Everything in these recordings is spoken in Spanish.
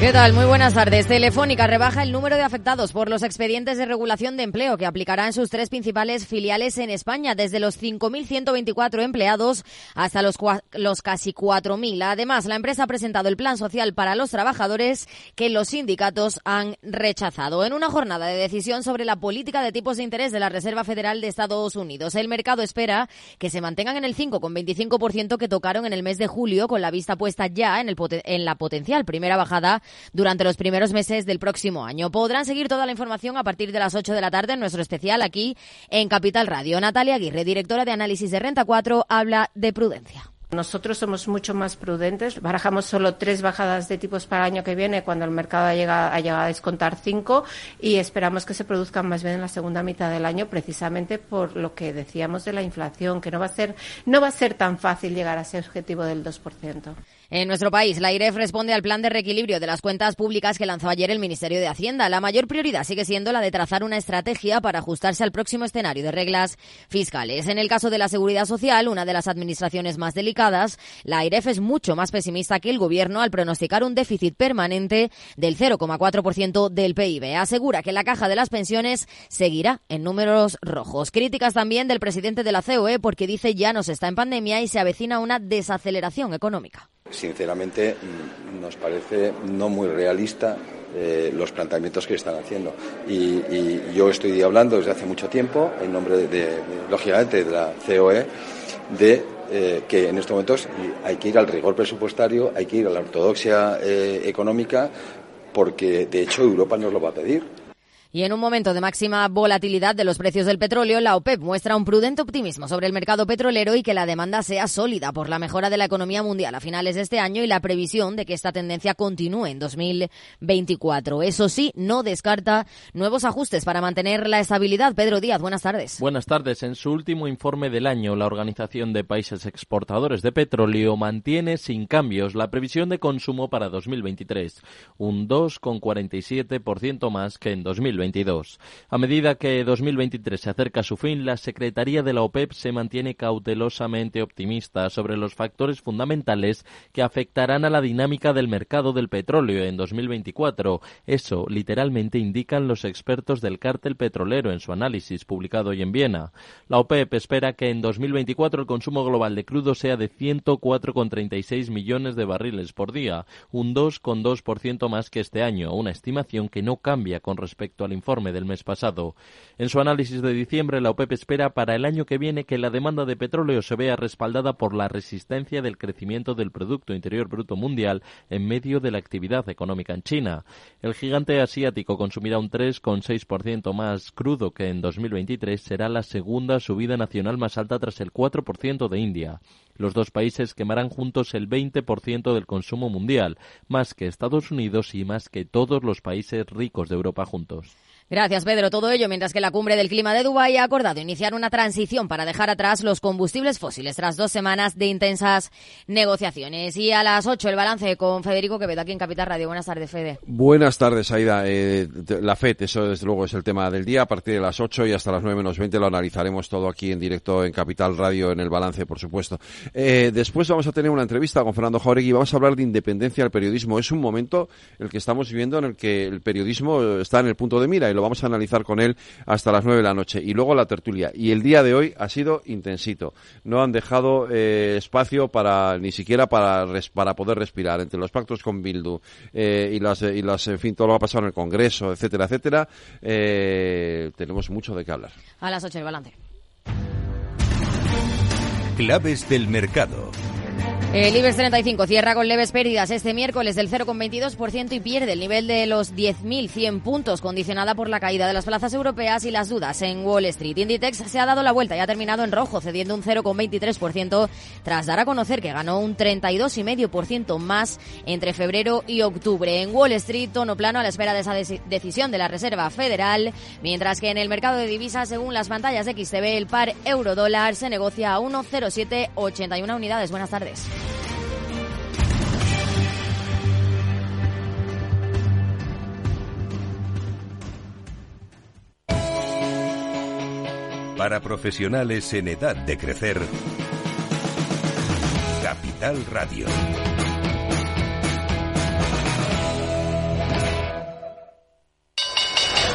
¿Qué tal? Muy buenas tardes. Telefónica rebaja el número de afectados por los expedientes de regulación de empleo que aplicará en sus tres principales filiales en España, desde los 5.124 empleados hasta los, los casi 4.000. Además, la empresa ha presentado el plan social para los trabajadores que los sindicatos han rechazado. En una jornada de decisión sobre la política de tipos de interés de la Reserva Federal de Estados Unidos, el mercado espera que se mantengan en el 5,25% que tocaron en el mes de julio, con la vista puesta ya en, el, en la potencial primera bajada durante los primeros meses del próximo año. Podrán seguir toda la información a partir de las 8 de la tarde en nuestro especial aquí en Capital Radio. Natalia Aguirre, directora de análisis de Renta 4, habla de prudencia. Nosotros somos mucho más prudentes. Barajamos solo tres bajadas de tipos para el año que viene cuando el mercado ha llegado, ha llegado a descontar cinco y esperamos que se produzcan más bien en la segunda mitad del año precisamente por lo que decíamos de la inflación, que no va a ser, no va a ser tan fácil llegar a ese objetivo del 2%. En nuestro país, la IREF responde al plan de reequilibrio de las cuentas públicas que lanzó ayer el Ministerio de Hacienda. La mayor prioridad sigue siendo la de trazar una estrategia para ajustarse al próximo escenario de reglas fiscales. En el caso de la seguridad social, una de las administraciones más delicadas, la IREF es mucho más pesimista que el Gobierno al pronosticar un déficit permanente del 0,4% del PIB. Asegura que la caja de las pensiones seguirá en números rojos. Críticas también del presidente de la COE porque dice ya no se está en pandemia y se avecina una desaceleración económica sinceramente mm, nos parece no muy realista eh, los planteamientos que están haciendo. Y, yo estoy hablando desde hace mucho tiempo, en nombre, de, lógicamente, de la COE, de eh, que en estos momentos hay que ir al rigor presupuestario, hay que ir a la ortodoxia eh, económica, porque de hecho Europa nos lo va a pedir. Y en un momento de máxima volatilidad de los precios del petróleo, la OPEP muestra un prudente optimismo sobre el mercado petrolero y que la demanda sea sólida por la mejora de la economía mundial a finales de este año y la previsión de que esta tendencia continúe en 2024. Eso sí, no descarta nuevos ajustes para mantener la estabilidad. Pedro Díaz, buenas tardes. Buenas tardes. En su último informe del año, la Organización de Países Exportadores de Petróleo mantiene sin cambios la previsión de consumo para 2023, un 2,47% más que en 2022. A medida que 2023 se acerca a su fin, la Secretaría de la OPEP se mantiene cautelosamente optimista sobre los factores fundamentales que afectarán a la dinámica del mercado del petróleo en 2024. Eso literalmente indican los expertos del cártel petrolero en su análisis publicado hoy en Viena. La OPEP espera que en 2024 el consumo global de crudo sea de 104,36 millones de barriles por día, un 2,2% más que este año, una estimación que no cambia con respecto al informe del mes pasado. En su análisis de diciembre, la OPEP espera para el año que viene que la demanda de petróleo se vea respaldada por la resistencia del crecimiento del Producto Interior Bruto Mundial en medio de la actividad económica en China. El gigante asiático consumirá un 3,6% más crudo que en 2023. Será la segunda subida nacional más alta tras el 4% de India. Los dos países quemarán juntos el 20% del consumo mundial, más que Estados Unidos y más que todos los países ricos de Europa juntos. Gracias, Pedro. Todo ello mientras que la cumbre del clima de Dubái ha acordado iniciar una transición para dejar atrás los combustibles fósiles tras dos semanas de intensas negociaciones. Y a las 8 el balance con Federico Quevedo aquí en Capital Radio. Buenas tardes, Fede. Buenas tardes, Aida. Eh, la FED, eso desde luego es el tema del día. A partir de las 8 y hasta las 9 menos 20 lo analizaremos todo aquí en directo en Capital Radio en el balance, por supuesto. Eh, después vamos a tener una entrevista con Fernando Jauregui vamos a hablar de independencia del periodismo. Es un momento el que estamos viviendo en el que el periodismo está en el punto de mira lo vamos a analizar con él hasta las nueve de la noche. Y luego la tertulia. Y el día de hoy ha sido intensito. No han dejado eh, espacio para ni siquiera para, para poder respirar. Entre los pactos con Bildu eh, y, las, y las, en fin, todo lo que ha pasado en el Congreso, etcétera, etcétera, eh, tenemos mucho de qué hablar. A las ocho el balance. Claves del mercado. El IBEX 35 cierra con leves pérdidas este miércoles del 0,22% y pierde el nivel de los 10.100 puntos, condicionada por la caída de las plazas europeas y las dudas en Wall Street. Inditex se ha dado la vuelta y ha terminado en rojo, cediendo un 0,23% tras dar a conocer que ganó un 32,5% más entre febrero y octubre. En Wall Street, tono plano a la espera de esa decisión de la Reserva Federal, mientras que en el mercado de divisas, según las pantallas de XTB, el par euro-dólar se negocia a 1,0781 unidades. Buenas tardes. Para profesionales en edad de crecer, Capital Radio.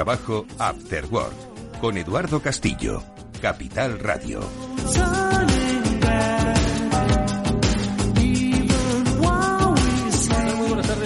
Trabajo, After Work, con Eduardo Castillo, Capital Radio.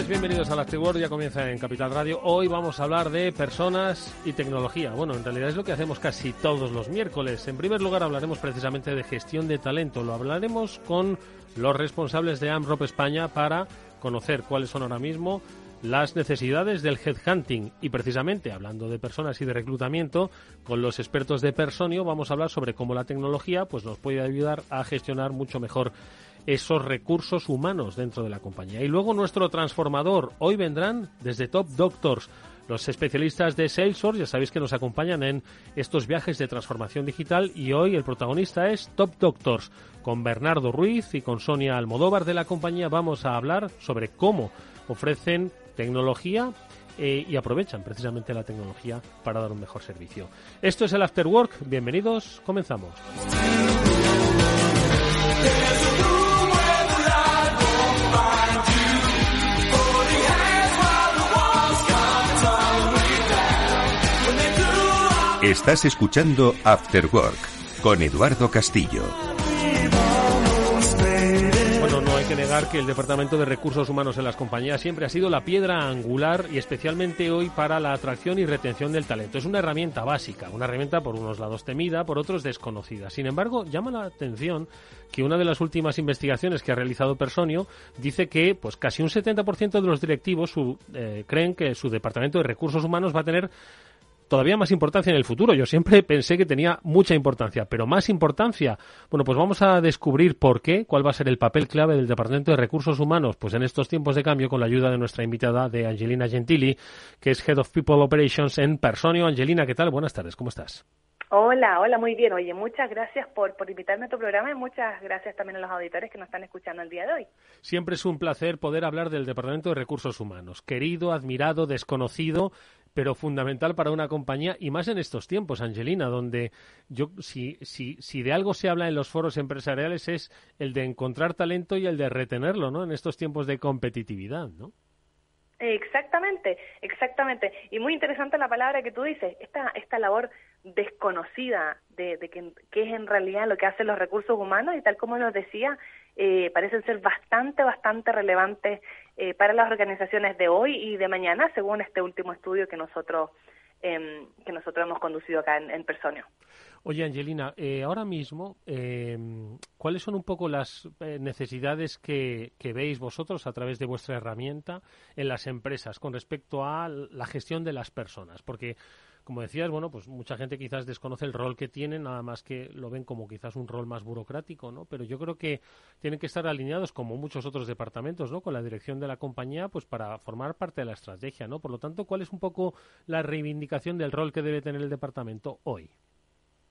Bienvenidos a After Work, ya comienza en Capital Radio. Hoy vamos a hablar de personas y tecnología. Bueno, en realidad es lo que hacemos casi todos los miércoles. En primer lugar hablaremos precisamente de gestión de talento. Lo hablaremos con los responsables de AMROP España para conocer cuáles son ahora mismo las necesidades del headhunting y precisamente hablando de personas y de reclutamiento con los expertos de Personio vamos a hablar sobre cómo la tecnología pues nos puede ayudar a gestionar mucho mejor esos recursos humanos dentro de la compañía. Y luego nuestro transformador, hoy vendrán desde Top Doctors, los especialistas de Salesforce, ya sabéis que nos acompañan en estos viajes de transformación digital y hoy el protagonista es Top Doctors. Con Bernardo Ruiz y con Sonia Almodóvar de la compañía vamos a hablar sobre cómo ofrecen tecnología eh, y aprovechan precisamente la tecnología para dar un mejor servicio. Esto es el After Work. Bienvenidos. Comenzamos. Estás escuchando After Work con Eduardo Castillo. Que el Departamento de Recursos Humanos en las compañías siempre ha sido la piedra angular y especialmente hoy para la atracción y retención del talento. Es una herramienta básica, una herramienta por unos lados temida, por otros desconocida. Sin embargo, llama la atención que una de las últimas investigaciones que ha realizado Personio dice que pues casi un 70% de los directivos su, eh, creen que su Departamento de Recursos Humanos va a tener todavía más importancia en el futuro. Yo siempre pensé que tenía mucha importancia, pero más importancia. Bueno, pues vamos a descubrir por qué, cuál va a ser el papel clave del Departamento de Recursos Humanos, pues en estos tiempos de cambio, con la ayuda de nuestra invitada de Angelina Gentili, que es Head of People Operations en Personio. Angelina, ¿qué tal? Buenas tardes, ¿cómo estás? Hola, hola, muy bien. Oye, muchas gracias por, por invitarme a tu programa y muchas gracias también a los auditores que nos están escuchando el día de hoy. Siempre es un placer poder hablar del Departamento de Recursos Humanos. Querido, admirado, desconocido, pero fundamental para una compañía y más en estos tiempos, Angelina, donde yo si, si, si de algo se habla en los foros empresariales es el de encontrar talento y el de retenerlo, ¿no? En estos tiempos de competitividad, ¿no? Exactamente, exactamente. Y muy interesante la palabra que tú dices, esta, esta labor desconocida de, de que, es en realidad lo que hacen los recursos humanos y tal como nos decía, eh, parecen ser bastante, bastante relevantes eh, para las organizaciones de hoy y de mañana, según este último estudio que nosotros eh, que nosotros hemos conducido acá en, en Personio. Oye, Angelina, eh, ahora mismo, eh, ¿cuáles son un poco las eh, necesidades que, que, veis vosotros a través de vuestra herramienta en las empresas con respecto a la gestión de las personas? Porque como decías, bueno, pues mucha gente quizás desconoce el rol que tienen, nada más que lo ven como quizás un rol más burocrático, ¿no? Pero yo creo que tienen que estar alineados, como muchos otros departamentos, ¿no? Con la dirección de la compañía, pues para formar parte de la estrategia, ¿no? Por lo tanto, ¿cuál es un poco la reivindicación del rol que debe tener el departamento hoy?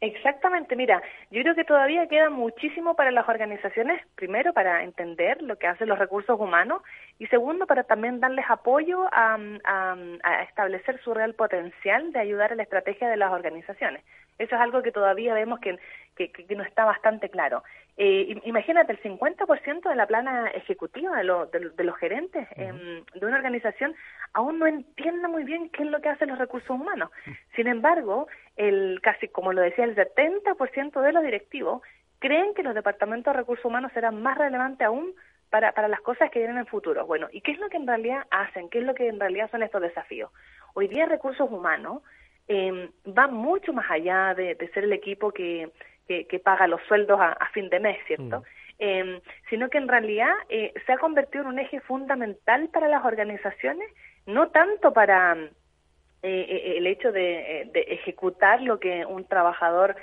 Exactamente, mira, yo creo que todavía queda muchísimo para las organizaciones, primero para entender lo que hacen los recursos humanos y segundo para también darles apoyo a, establecer su real potencial de ayudar a la estrategia de las organizaciones. Eso es algo que todavía vemos que, que, que no está bastante claro. Eh, imagínate, el 50% de la plana ejecutiva de, de, los gerentes em, de una organización aún no entiende muy bien qué es lo que hacen los recursos humanos. Sin embargo, el casi, como lo decía, el 70% de los directivos creen que los departamentos de recursos humanos serán más relevantes aún para, para las cosas que vienen en el futuro. Bueno, ¿y qué es lo que en realidad hacen? ¿Qué es lo que en realidad son estos desafíos? Hoy día recursos humanos eh, va mucho más allá de, ser el equipo que, que, paga los sueldos a, fin de mes, ¿cierto? Mm. Em, sino que en realidad eh, se ha convertido en un eje fundamental para las organizaciones, no tanto para eh, eh, el hecho de, de, ejecutar lo que un trabajador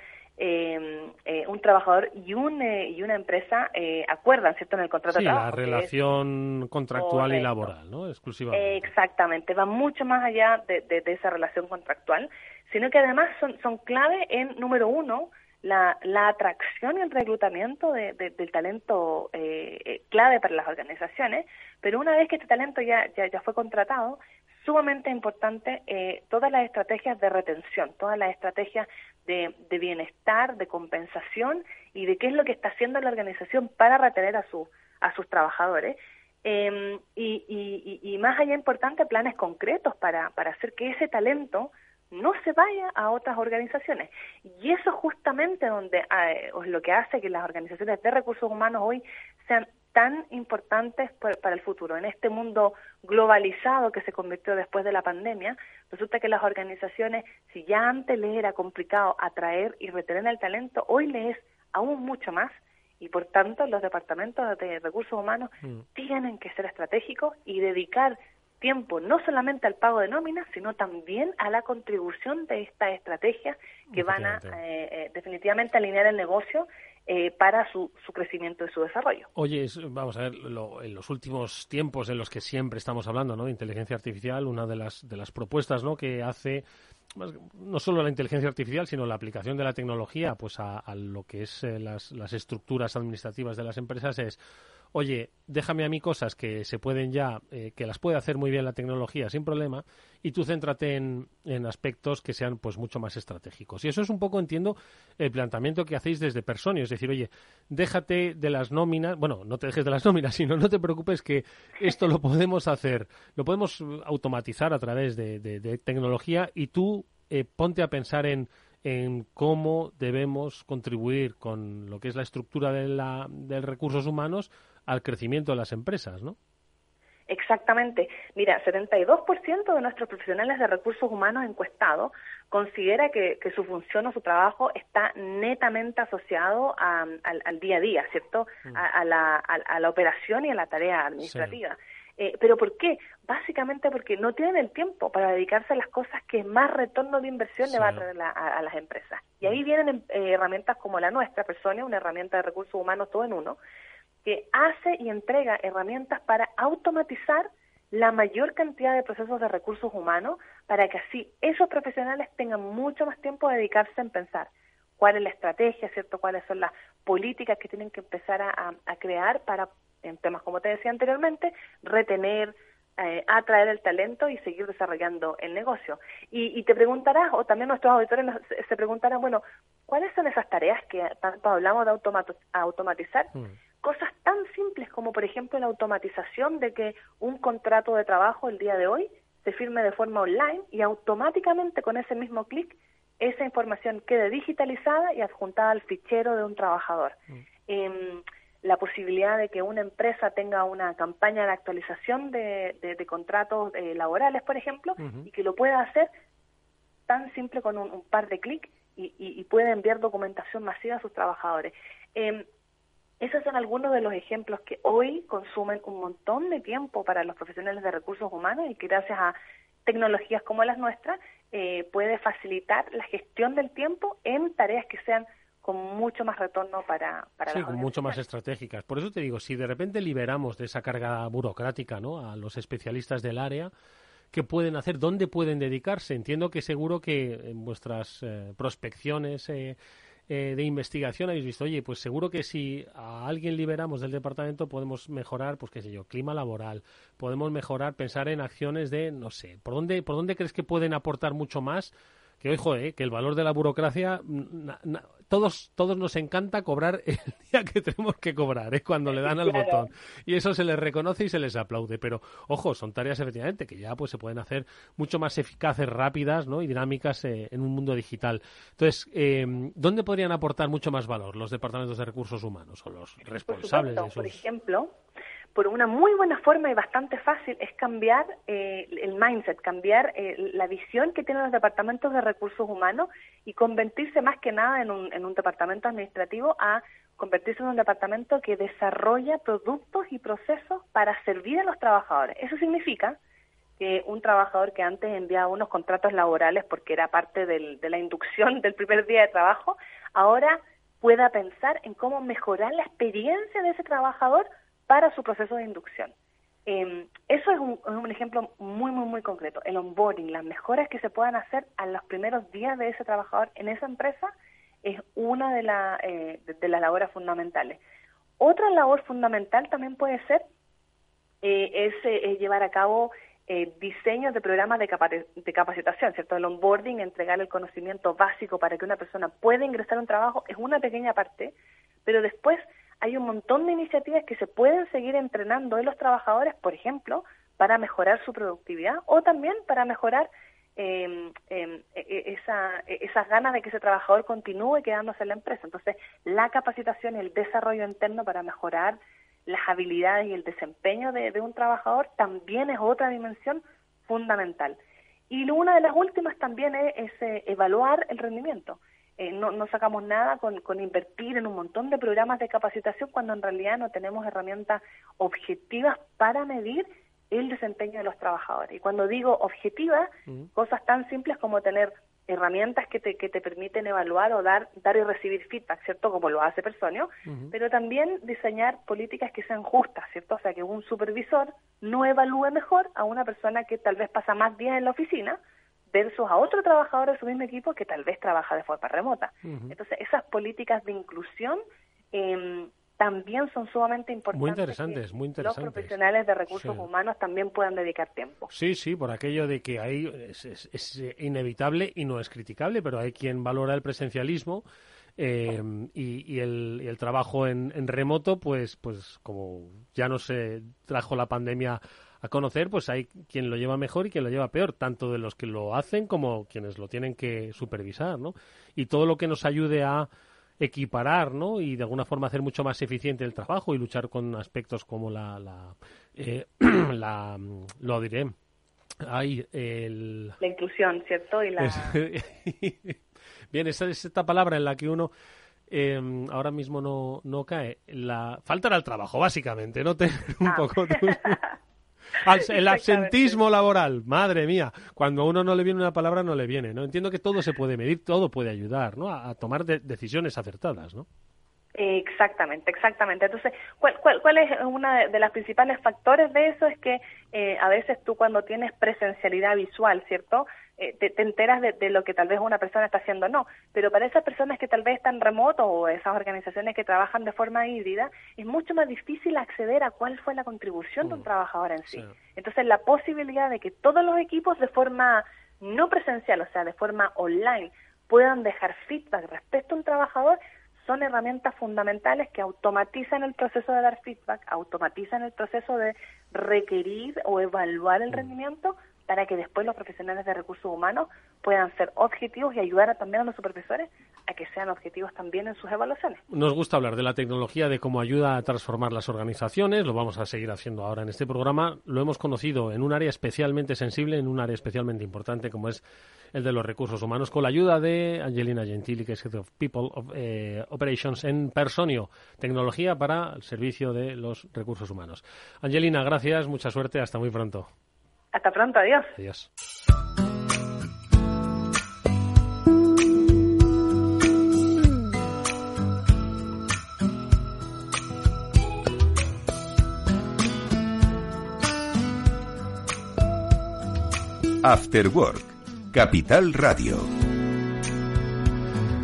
Em, eh, un trabajador y, un, eh, y una empresa eh, acuerdan, ¿cierto?, en el contrato de trabajo. la relación contractual y laboral, ¿no? Exclusivamente. exactamente, va mucho más allá de, de, esa relación contractual, sino que además son, son clave en, número uno, la, la atracción y el reclutamiento de, del talento eh, clave para las organizaciones, pero una vez que este talento ya, ya, ya fue contratado, sumamente importante eh, todas las estrategias de retención, todas las estrategias de, bienestar, de compensación y de qué es lo que está haciendo la organización para retener a, su, a sus trabajadores. Em, y, y, más allá importante, planes concretos para, para hacer que ese talento no se vaya a otras organizaciones. Y eso justamente donde eh, lo que hace que las organizaciones de recursos humanos hoy sean tan importantes para el futuro. En este mundo globalizado que se convirtió después de la pandemia, resulta que las organizaciones, si ya antes les era complicado atraer y retener el talento, hoy les es aún mucho más y por tanto los departamentos de recursos humanos mm. tienen que ser estratégicos y dedicar tiempo no solamente al pago de nóminas, sino también a la contribución de estas estrategias que van a eh, eh, definitivamente alinear el negocio eh, para su, su, crecimiento y su desarrollo. Oye, vamos a ver, en los últimos tiempos en los que siempre estamos hablando ¿no? de inteligencia artificial, una de las, de las propuestas ¿no? que hace no solo la inteligencia artificial, sino la aplicación de la tecnología pues a, lo que es las, las estructuras administrativas de las empresas es oye, déjame a mí cosas que se pueden ya, eh, que las puede hacer muy bien la tecnología sin problema, y tú céntrate en, en, aspectos que sean pues mucho más estratégicos. Y eso es un poco, entiendo, el planteamiento que hacéis desde Personio, es decir, oye, déjate de las nóminas, bueno, no te dejes de las nóminas, sino no te preocupes que esto lo podemos hacer, lo podemos automatizar a través de, de, tecnología y tú eh, ponte a pensar en en cómo debemos contribuir con lo que es la estructura de, la, de recursos humanos al crecimiento de las empresas, ¿no? Exactamente. Mira, 72% de nuestros profesionales de recursos humanos encuestados considera que, su función o su trabajo está netamente asociado al, día a día, ¿cierto? Mm. A, la, operación y a la tarea administrativa. Eh, ¿Pero por qué? Básicamente porque no tienen el tiempo para dedicarse a las cosas que más retorno de inversión le va a traer a, las empresas. Y ahí mm. vienen eh, herramientas como la nuestra, Persona, una herramienta de recursos humanos todo en uno, que hace y entrega herramientas para automatizar la mayor cantidad de procesos de recursos humanos para que así esos profesionales tengan mucho más tiempo de dedicarse en pensar cuál es la estrategia, ¿cierto? cuáles son las políticas que tienen que empezar a, crear para, en temas como te decía anteriormente, retener, eh, atraer el talento y seguir desarrollando el negocio. Y, te preguntarás, o también nuestros auditores se preguntarán, bueno, ¿cuáles son esas tareas que tanto hablamos de automatizar? Mm cosas tan simples como por ejemplo la automatización de que un contrato de trabajo el día de hoy se firme de forma online y automáticamente con ese mismo clic esa información quede digitalizada y adjuntada al fichero de un trabajador. Mm. Em, la posibilidad de que una empresa tenga una campaña de actualización de, de, contratos eh, laborales, por ejemplo, y que lo pueda hacer tan simple con un, par de clics y, y, pueda enviar documentación masiva a sus trabajadores. Eh, esos son algunos de los ejemplos que hoy consumen un montón de tiempo para los profesionales de recursos humanos y que gracias a tecnologías como las nuestras eh, puede facilitar la gestión del tiempo en tareas que sean con mucho más retorno para, para sí, con mucho más estratégicas. Por eso te digo, si de repente liberamos de esa carga burocrática ¿no? a los especialistas del área, ¿qué pueden hacer? ¿Dónde pueden dedicarse? Entiendo que seguro que en vuestras eh, prospecciones eh, eh, de investigación habéis visto, oye, pues seguro que si a alguien liberamos del departamento podemos mejorar, pues qué sé yo, clima laboral, podemos mejorar, pensar en acciones de, no sé, ¿por dónde, por dónde crees que pueden aportar mucho más que ojo, eh, que el valor de la burocracia todos, todos nos encanta cobrar el día que tenemos que cobrar, es cuando le dan al botón. Y eso se les reconoce y se les aplaude. Pero, ojo, son tareas efectivamente que ya pues se pueden hacer mucho más eficaces, rápidas ¿no? y dinámicas eh, en un mundo digital. Entonces, eh, ¿dónde podrían aportar mucho más valor los departamentos de recursos humanos o los responsables de esos? Por ejemplo, por una muy buena forma y bastante fácil es cambiar eh, el mindset, cambiar eh, la visión que tienen los departamentos de recursos humanos y convertirse más que nada en un, en un departamento administrativo a convertirse en un departamento que desarrolla productos y procesos para servir a los trabajadores. Eso significa que un trabajador que antes enviaba unos contratos laborales porque era parte del, de la inducción del primer día de trabajo, ahora pueda pensar en cómo mejorar la experiencia de ese trabajador para su proceso de inducción. Em, eso es un, ejemplo muy, muy, muy concreto. El onboarding, las mejoras que se puedan hacer a los primeros días de ese trabajador en esa empresa es una de, eh, de, las labores fundamentales. Otra labor fundamental también puede ser eh, es, eh, llevar a cabo diseños de programas de, de, capacitación, ¿cierto? El onboarding, entregar el conocimiento básico para que una persona pueda ingresar a un trabajo es una pequeña parte, pero después hay un montón de iniciativas que se pueden seguir entrenando en los trabajadores, por ejemplo, para mejorar su productividad o también para mejorar em, em, e, e, esa, e, esas ganas de que ese trabajador continúe quedándose en la empresa. Entonces, la capacitación y el desarrollo interno para mejorar las habilidades y el desempeño de, un trabajador también es otra dimensión fundamental. Y una de las últimas también es, eh, evaluar el rendimiento. Eh, no, no, sacamos nada con, con, invertir en un montón de programas de capacitación cuando en realidad no tenemos herramientas objetivas para medir el desempeño de los trabajadores. Y cuando digo objetivas, cosas tan simples como tener herramientas que te, que te permiten evaluar o dar, dar y recibir feedback, ¿cierto? Como lo hace Personio, pero también diseñar políticas que sean justas, ¿cierto? O sea, que un supervisor no evalúe mejor a una persona que tal vez pasa más días en la oficina, versus a otro trabajador de su mismo equipo que tal vez trabaja de forma remota. Entonces, esas políticas de inclusión eh, también son sumamente importantes. Muy interesantes, muy interesantes. Los profesionales de recursos humanos también puedan dedicar tiempo. Sí, sí, por aquello de que ahí es, inevitable y no es criticable, pero hay quien valora el presencialismo. Eh, y, el, y, el, trabajo en, en, remoto, pues, pues como ya no se trajo la pandemia a conocer, pues hay quien lo lleva mejor y quien lo lleva peor, tanto de los que lo hacen como quienes lo tienen que supervisar, ¿no? Y todo lo que nos ayude a equiparar, ¿no? Y de alguna forma hacer mucho más eficiente el trabajo y luchar con aspectos como la, la, eh, la lo diré, hay el... La inclusión, ¿cierto? Y la... Bien, esa es esta palabra en la que uno eh, ahora mismo no, no cae. La falta al trabajo, básicamente, ¿no? Tener un ah. poco... el absentismo laboral, madre mía. Cuando a uno no le viene una palabra, no le viene, ¿no? Entiendo que todo se puede medir, todo puede ayudar, ¿no? A, tomar decisiones acertadas, ¿no? Exactamente, exactamente. Entonces, ¿cuál, cuál, cuál es uno de, los principales factores de eso? Es que eh, a veces tú cuando tienes presencialidad visual, ¿cierto? Eh, te, enteras de, lo que tal vez una persona está haciendo no, pero para esas personas que tal vez están remoto o esas organizaciones que trabajan de forma híbrida, es mucho más difícil acceder a cuál fue la contribución de un mm, trabajador en sí. Entonces, la posibilidad de que todos los equipos de forma no presencial, o sea, de forma online, puedan dejar feedback respecto a un trabajador, son herramientas fundamentales que automatizan el proceso de dar feedback, automatizan el proceso de requerir o evaluar el mm. rendimiento para que después los profesionales de recursos humanos puedan ser objetivos y ayudar también a los supervisores a que sean objetivos también en sus evaluaciones. Nos gusta hablar de la tecnología, de cómo ayuda a transformar las organizaciones, lo vamos a seguir haciendo ahora en este programa. Lo hemos conocido en un área especialmente sensible, en un área especialmente importante como es el de los recursos humanos, con la ayuda de Angelina Gentili, que es Head of People eh, Operations en Personio, tecnología para el servicio de los recursos humanos. Angelina, gracias, mucha suerte, hasta muy pronto. Hasta pronto, adiós. Adiós. After Work, Capital Radio.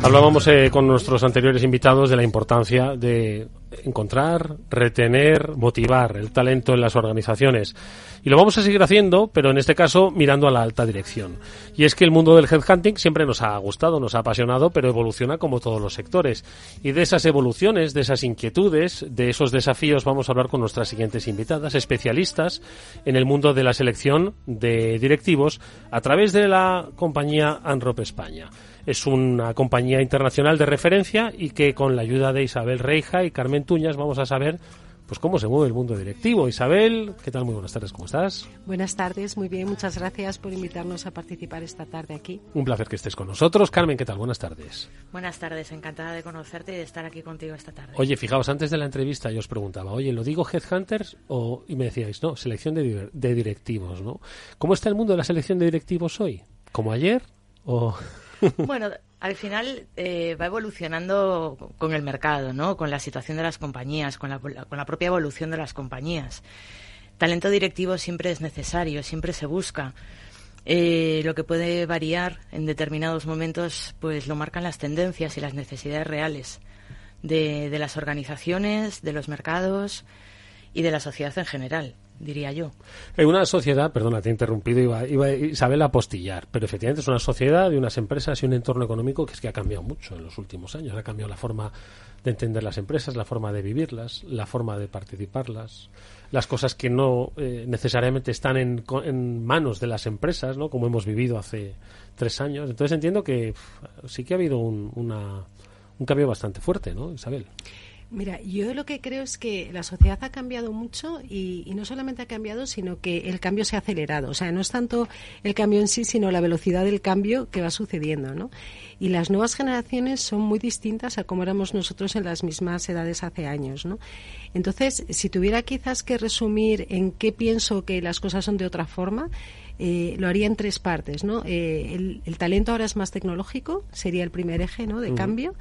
Hablábamos eh, con nuestros anteriores invitados de la importancia de encontrar, retener, motivar el talento en las organizaciones. Y lo vamos a seguir haciendo, pero en este caso mirando a la alta dirección. Y es que el mundo del headhunting siempre nos ha gustado, nos ha apasionado, pero evoluciona como todos los sectores. Y de esas evoluciones, de esas inquietudes, de esos desafíos vamos a hablar con nuestras siguientes invitadas, especialistas en el mundo de la selección de directivos a través de la compañía Anrop España es una compañía internacional de referencia y que con la ayuda de Isabel Reija y Carmen Tuñas vamos a saber pues cómo se mueve el mundo directivo. Isabel, ¿qué tal? Muy buenas tardes, ¿cómo estás? Buenas tardes, muy bien, muchas gracias por invitarnos a participar esta tarde aquí. Un placer que estés con nosotros. Carmen, ¿qué tal? Buenas tardes. Buenas tardes, encantada de conocerte y de estar aquí contigo esta tarde. Oye, fijaos, antes de la entrevista yo os preguntaba, oye, ¿lo digo Headhunters? O, y me decíais, no, selección de, de directivos, ¿no? ¿Cómo está el mundo de la selección de directivos hoy? ¿Como ayer? ¿O...? bueno, al final eh, va evolucionando con el mercado, ¿no? Con la situación de las compañías, con la, con la propia evolución de las compañías. Talento directivo siempre es necesario, siempre se busca. Eh, lo que puede variar en determinados momentos, pues lo marcan las tendencias y las necesidades reales de, de las organizaciones, de los mercados y de la sociedad en general diría yo. En una sociedad, perdona, te he interrumpido, iba, iba Isabel a apostillar, pero efectivamente es una sociedad de unas empresas y un entorno económico que es que ha cambiado mucho en los últimos años. Ha cambiado la forma de entender las empresas, la forma de vivirlas, la forma de participarlas, las cosas que no eh, necesariamente están en, en, manos de las empresas, ¿no? Como hemos vivido hace tres años. Entonces entiendo que sí que ha habido un, una, un cambio bastante fuerte, ¿no, Isabel? Mira, yo lo que creo es que la sociedad ha cambiado mucho y, no solamente ha cambiado, sino que el cambio se ha acelerado. O sea, no es tanto el cambio en sí, sino la velocidad del cambio que va sucediendo, ¿no? Y las nuevas generaciones son muy distintas a como éramos nosotros en las mismas edades hace años, ¿no? Entonces, si tuviera quizás que resumir en qué pienso que las cosas son de otra forma, eh, lo haría en tres partes, ¿no? Eh, el, talento ahora es más tecnológico, sería el primer eje, ¿no? De cambio.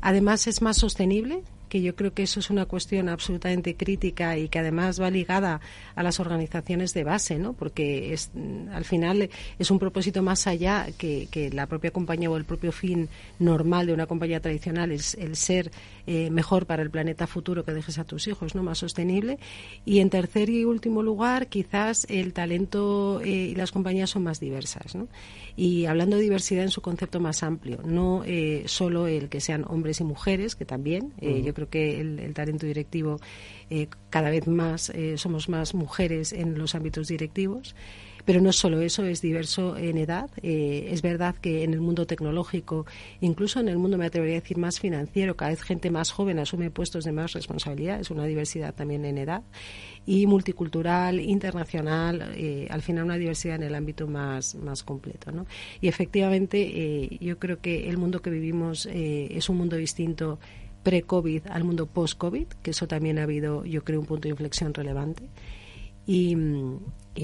Además es más sostenible, que yo creo que eso es una cuestión absolutamente crítica y que además va ligada a las organizaciones de base, ¿no? Porque es, al final es un propósito más allá que, que la propia compañía o el propio fin normal de una compañía tradicional, es el ser eh, mejor para el planeta futuro que dejes a tus hijos, ¿no? Más sostenible. Y en tercer y último lugar, quizás el talento eh, y las compañías son más diversas, ¿no? Y hablando de diversidad en su concepto más amplio, no eh, solo el que sean hombres y mujeres, que también, yo creo creo que el, talento directivo eh, cada vez más eh, somos más mujeres en los ámbitos directivos. Pero no solo eso, es diverso en edad. Eh, es verdad que en el mundo tecnológico, incluso en el mundo, me atrevería a decir, más financiero, cada vez gente más joven asume puestos de más responsabilidad. Es una diversidad también en edad. Y multicultural, internacional, al final una diversidad en el ámbito más, más completo. ¿no? Y efectivamente, yo creo que el mundo que vivimos es un mundo distinto pre-COVID al mundo post-COVID, que eso también ha habido, yo creo, un punto de inflexión relevante. Y,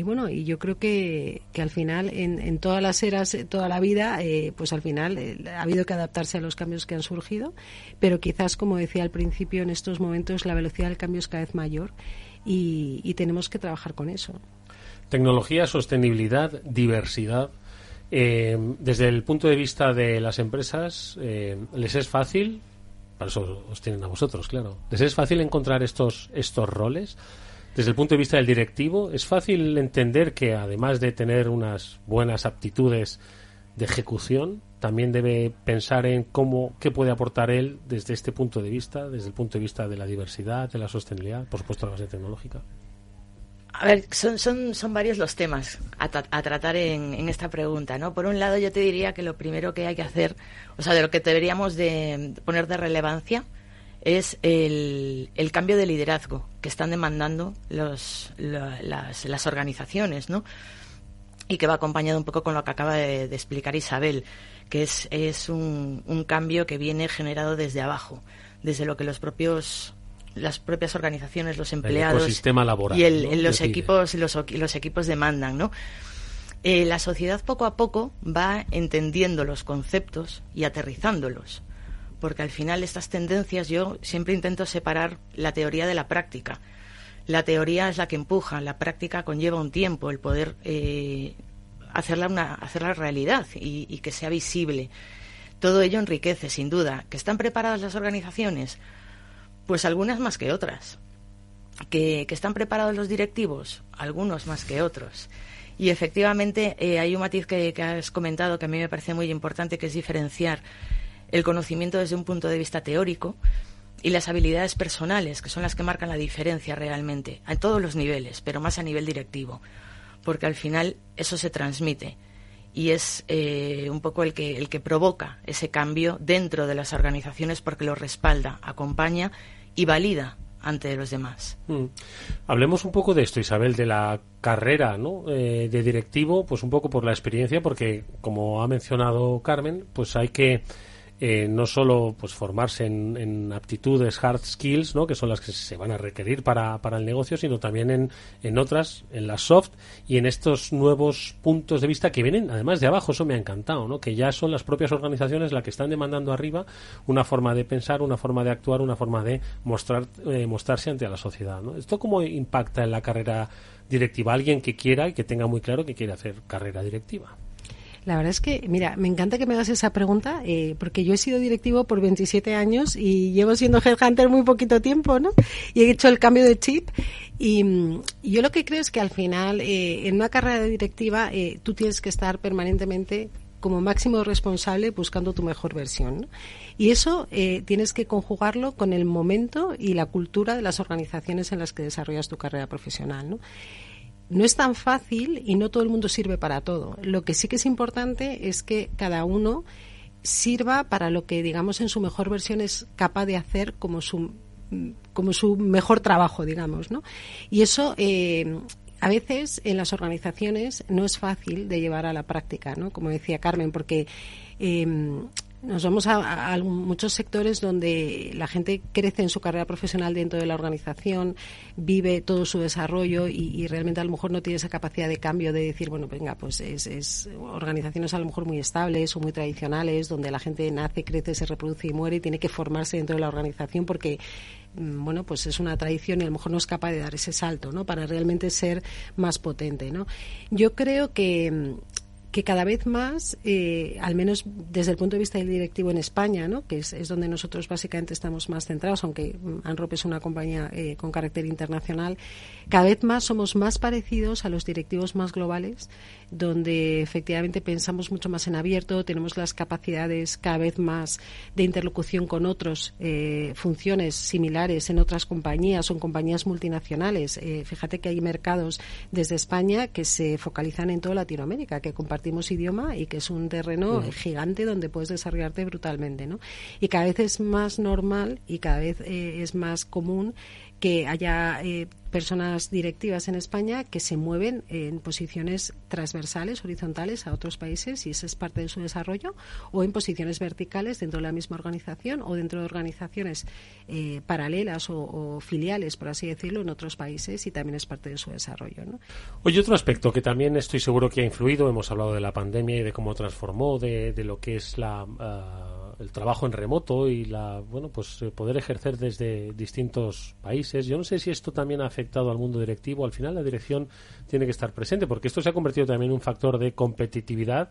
bueno, y yo creo que, que al final, en, en, todas las eras, toda la vida, eh, pues al final eh, ha habido que adaptarse a los cambios que han surgido, pero quizás, como decía al principio, en estos momentos la velocidad del cambio es cada vez mayor y, tenemos que trabajar con eso. Tecnología, sostenibilidad, diversidad. Eh, desde el punto de vista de las empresas, ¿les es fácil para eso os tienen a vosotros, claro. ¿Les es fácil encontrar estos, estos roles? Desde el punto de vista del directivo, ¿es fácil entender que además de tener unas buenas aptitudes de ejecución, también debe pensar en cómo, qué puede aportar él desde este punto de vista, desde el punto de vista de la diversidad, de la sostenibilidad, por supuesto la base tecnológica? A ver, son, son, son varios los temas a, tratar en, esta pregunta, ¿no? Por un lado, yo te diría que lo primero que hay que hacer, o sea, de lo que deberíamos de poner de relevancia, es el, el cambio de liderazgo que están demandando los, las, las, organizaciones, ¿no? Y que va acompañado un poco con lo que acaba de, explicar Isabel, que es, es un, un cambio que viene generado desde abajo, desde lo que los propios las propias organizaciones, los empleados y los equipos los, los equipos demandan, ¿no? Eh, la sociedad poco a poco va entendiendo los conceptos y aterrizándolos, porque al final estas tendencias yo siempre intento separar la teoría de la práctica. La teoría es la que empuja, la práctica conlleva un tiempo, el poder eh, hacerla una hacerla realidad y, y que sea visible. Todo ello enriquece, sin duda. ¿Que están preparadas las organizaciones? Pues algunas más que otras. ¿Que, están preparados los directivos? Algunos más que otros. Y efectivamente eh, hay un matiz que, que, has comentado que a mí me parece muy importante, que es diferenciar el conocimiento desde un punto de vista teórico y las habilidades personales, que son las que marcan la diferencia realmente, a todos los niveles, pero más a nivel directivo, porque al final eso se transmite y es eh, un poco el que, el que provoca ese cambio dentro de las organizaciones porque lo respalda, acompaña y valida ante los demás. Mm. Hablemos un poco de esto, Isabel, de la carrera ¿no? Eh, de directivo, pues un poco por la experiencia, porque como ha mencionado Carmen, pues hay que eh, no solo pues formarse en, aptitudes, hard skills, ¿no? que son las que se van a requerir para, para el negocio, sino también en, en, otras, en las soft y en estos nuevos puntos de vista que vienen además de abajo, eso me ha encantado, ¿no? que ya son las propias organizaciones las que están demandando arriba una forma de pensar, una forma de actuar, una forma de mostrar, eh, mostrarse ante la sociedad. ¿no? ¿Esto cómo impacta en la carrera directiva? Alguien que quiera y que tenga muy claro que quiere hacer carrera directiva. La verdad es que, mira, me encanta que me hagas esa pregunta, eh, porque yo he sido directivo por 27 años y llevo siendo headhunter muy poquito tiempo, ¿no? Y he hecho el cambio de chip. Y, yo lo que creo es que al final, eh, en una carrera directiva, eh, tú tienes que estar permanentemente como máximo responsable buscando tu mejor versión. ¿no? Y eso tienes que conjugarlo con el momento y la cultura de las organizaciones en las que desarrollas tu carrera profesional. ¿no? No es tan fácil y no todo el mundo sirve para todo. Lo que sí que es importante es que cada uno sirva para lo que, digamos, en su mejor versión es capaz de hacer como su, como su mejor trabajo, digamos, ¿no? Y eso, eh, a veces en las organizaciones no es fácil de llevar a la práctica, ¿no? Como decía Carmen, porque eh, nos vamos a, muchos sectores donde la gente crece en su carrera profesional dentro de la organización, vive todo su desarrollo y, realmente a lo mejor no tiene esa capacidad de cambio de decir, bueno, venga, pues es, organizaciones a lo mejor muy estables o muy tradicionales, donde la gente nace, crece, se reproduce y muere y tiene que formarse dentro de la organización porque mm, bueno, pues es una tradición y a lo mejor no es capaz de dar ese salto, ¿no? Para realmente ser más potente, ¿no? Yo creo que mm, que cada vez más, eh, al menos desde el punto de vista del directivo en España, ¿no? que es, es donde nosotros básicamente estamos más centrados, aunque Anrop es una compañía eh, con carácter internacional, cada vez más somos más parecidos a los directivos más globales, donde efectivamente pensamos mucho más en abierto, tenemos las capacidades cada vez más de interlocución con otros, eh, funciones similares en otras compañías o en compañías multinacionales. fíjate que hay mercados desde España que se focalizan en toda Latinoamérica, que compartimos idioma y que es un terreno gigante donde puedes desarrollarte brutalmente, ¿no? Y cada vez es más normal y cada vez eh, es más común que haya eh, personas directivas en España que se mueven en posiciones transversales, horizontales a otros países y esa es parte de su desarrollo, o en posiciones verticales dentro de la misma organización o dentro de organizaciones eh, paralelas o, filiales, por así decirlo, en otros países y también es parte de su desarrollo. ¿no? Oye, otro aspecto que también estoy seguro que ha influido, hemos hablado de la pandemia y de cómo transformó, de, lo que es la. Ah, el trabajo en remoto y la bueno pues eh, poder ejercer desde distintos países yo no sé si esto también ha afectado al mundo directivo al final la dirección tiene que estar presente porque esto se ha convertido también en un factor de competitividad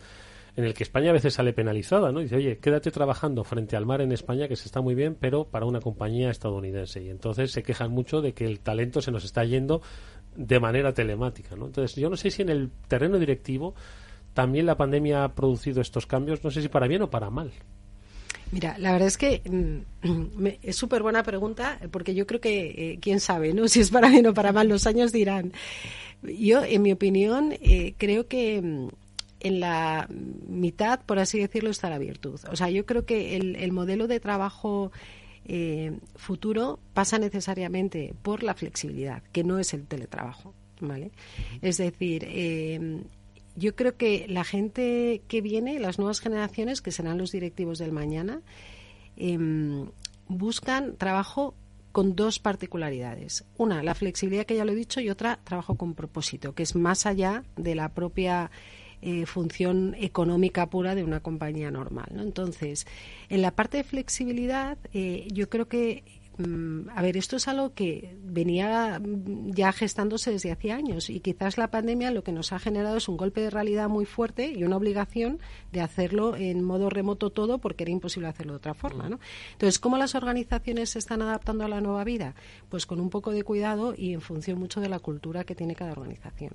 en el que España a veces sale penalizada, ¿no? Dice, oye, quédate trabajando frente al mar en España, que se está muy bien, pero para una compañía estadounidense. Y entonces se quejan mucho de que el talento se nos está yendo de manera telemática, ¿no? Entonces, yo no sé si en el terreno directivo también la pandemia ha producido estos cambios, no sé si para bien o para mal. Mira, la verdad es que mm, es súper buena pregunta porque yo creo que eh, quién sabe, ¿no? Si es para bien o para mal, los años dirán. Yo, en mi opinión, eh, creo que mm, en la mitad, por así decirlo, está la virtud. O sea, yo creo que el, modelo de trabajo eh, futuro pasa necesariamente por la flexibilidad, que no es el teletrabajo. ¿Vale? Es decir, yo creo que la gente que viene, las nuevas generaciones, que serán los directivos del mañana, em, buscan trabajo con dos particularidades. Una, la flexibilidad que ya lo he dicho, y otra, trabajo con propósito, que es más allá de la propia eh, función económica pura de una compañía normal. Entonces, en la parte de flexibilidad, eh, yo creo que a ver, esto es algo que venía mm, ya gestándose desde hacía años y quizás la pandemia lo que nos ha generado es un golpe de realidad muy fuerte y una obligación de hacerlo en modo remoto todo porque era imposible hacerlo de otra forma, ¿no? Entonces, ¿cómo las organizaciones se están adaptando a la nueva vida? Pues con un poco de cuidado y en función mucho de la cultura que tiene cada organización.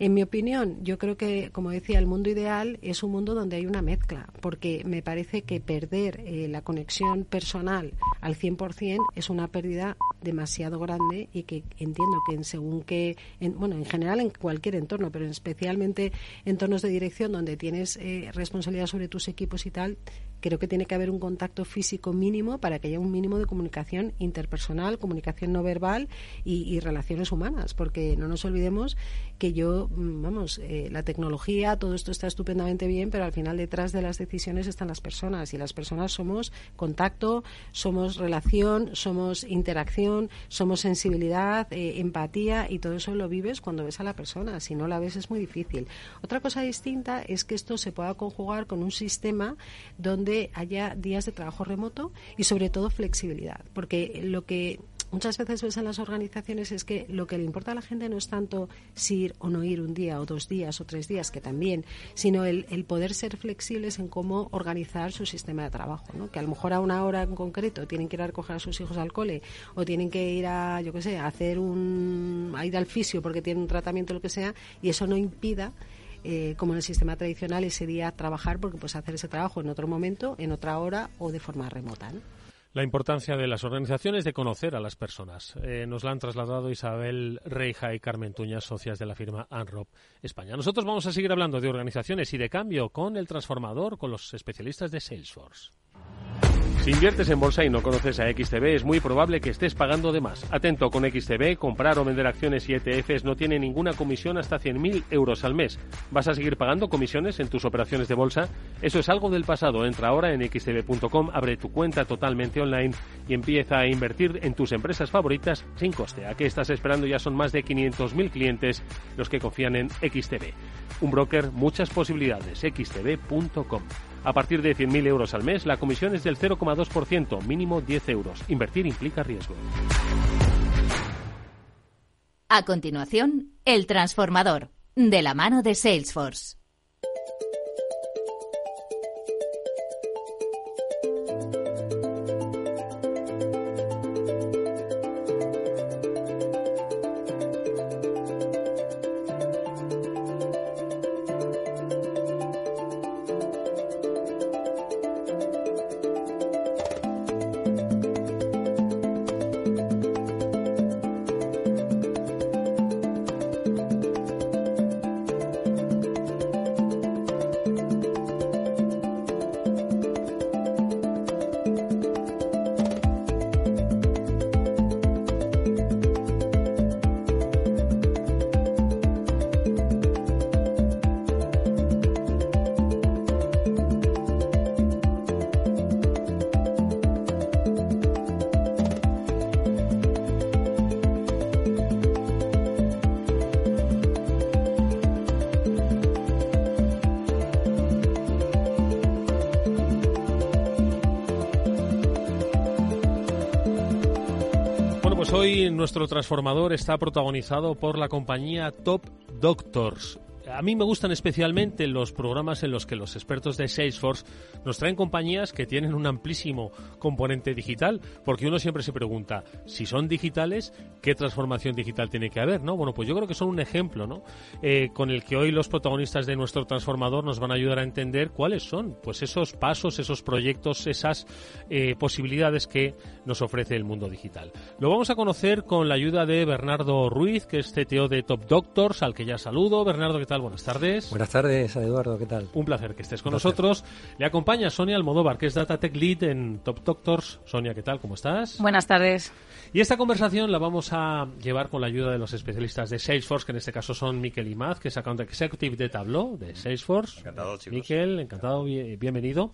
En mi opinión, yo creo que, como decía, el mundo ideal es un mundo donde hay una mezcla, porque me parece que perder eh, la conexión personal al 100% es una pérdida demasiado grande y que entiendo que en según que, en, bueno, en general en cualquier entorno, pero especialmente entornos de dirección donde tienes eh, responsabilidad sobre tus equipos y tal, creo que tiene que haber un contacto físico mínimo para que haya un mínimo de comunicación interpersonal, comunicación no verbal y, relaciones humanas, porque no nos olvidemos que yo, mm, vamos, eh, la tecnología, todo esto está estupendamente bien, pero al final detrás de las decisiones están las personas y las personas somos contacto, somos relación, somos interacción, somos sensibilidad, eh, empatía y todo eso lo vives cuando ves a la persona. Si no la ves es muy difícil. Otra cosa distinta es que esto se pueda conjugar con un sistema donde haya días de trabajo remoto y sobre todo flexibilidad, porque lo que muchas veces ves en las organizaciones es que lo que le importa a la gente no es tanto si ir o no ir un día o dos días o tres días, que también, sino el, poder ser flexibles en cómo organizar su sistema de trabajo, ¿no? que a lo mejor a una hora en concreto tienen que ir a recoger a sus hijos al cole o tienen que ir a, yo qué sé, a hacer un, a ir al fisio porque tienen un tratamiento, lo que sea, y eso no impida eh, como en el sistema tradicional, ese día trabajar porque puedes hacer ese trabajo en otro momento, en otra hora o de forma remota. La importancia de las organizaciones de conocer a las personas. Eh, nos la han trasladado Isabel Reija y Carmen Tuña, socias de la firma ANROP España. Nosotros vamos a seguir hablando de organizaciones y de cambio con el transformador, con los especialistas de Salesforce. Si inviertes en bolsa y no conoces a XTB, es muy probable que estés pagando de más. Atento con XTB, comprar o vender acciones y ETFs no tiene ninguna comisión hasta 100.000 euros al mes. ¿Vas a seguir pagando comisiones en tus operaciones de bolsa? Eso es algo del pasado. Entra ahora en xtb.com, abre tu cuenta totalmente online y empieza a invertir en tus empresas favoritas sin coste. ¿A qué estás esperando? Ya son más de 500.000 clientes los que confían en XTB. Un broker, muchas posibilidades. xtb.com. A partir de 100.000 euros al mes, la comisión es del 0,2%, mínimo 10 euros. Invertir implica riesgo. A continuación, el transformador, de la mano de Salesforce. Transformador está protagonizado por la compañía Top Doctors, a mí me gustan especialmente los programas en los que los expertos de Salesforce nos traen compañías que tienen un amplísimo componente digital, porque uno siempre se pregunta, si son digitales, ¿qué transformación digital tiene que haber? ¿no? Bueno, pues yo creo que son un ejemplo ¿no? Eh, con el que hoy los protagonistas de nuestro transformador nos van a ayudar a entender cuáles son pues esos pasos, esos proyectos, esas eh, posibilidades que nos ofrece el mundo digital. Lo vamos a conocer con la ayuda de Bernardo Ruiz, que es CTO de Top Doctors, al que ya saludo. Bernardo, ¿qué tal? Buenas tardes. Buenas tardes, Eduardo, ¿qué tal? Un placer que estés con nosotros. Le acompaña Sonia Almodóvar, que es Data Tech Lead en Top Doctors. Sonia, ¿qué tal? ¿Cómo estás? Buenas tardes. Y esta conversación la vamos a llevar con la ayuda de los especialistas de Salesforce, que en este caso son Miquel Imaz, que es Account Executive de Tableau, de Salesforce. Encantado, chicos. Miquel, encantado, bienvenido.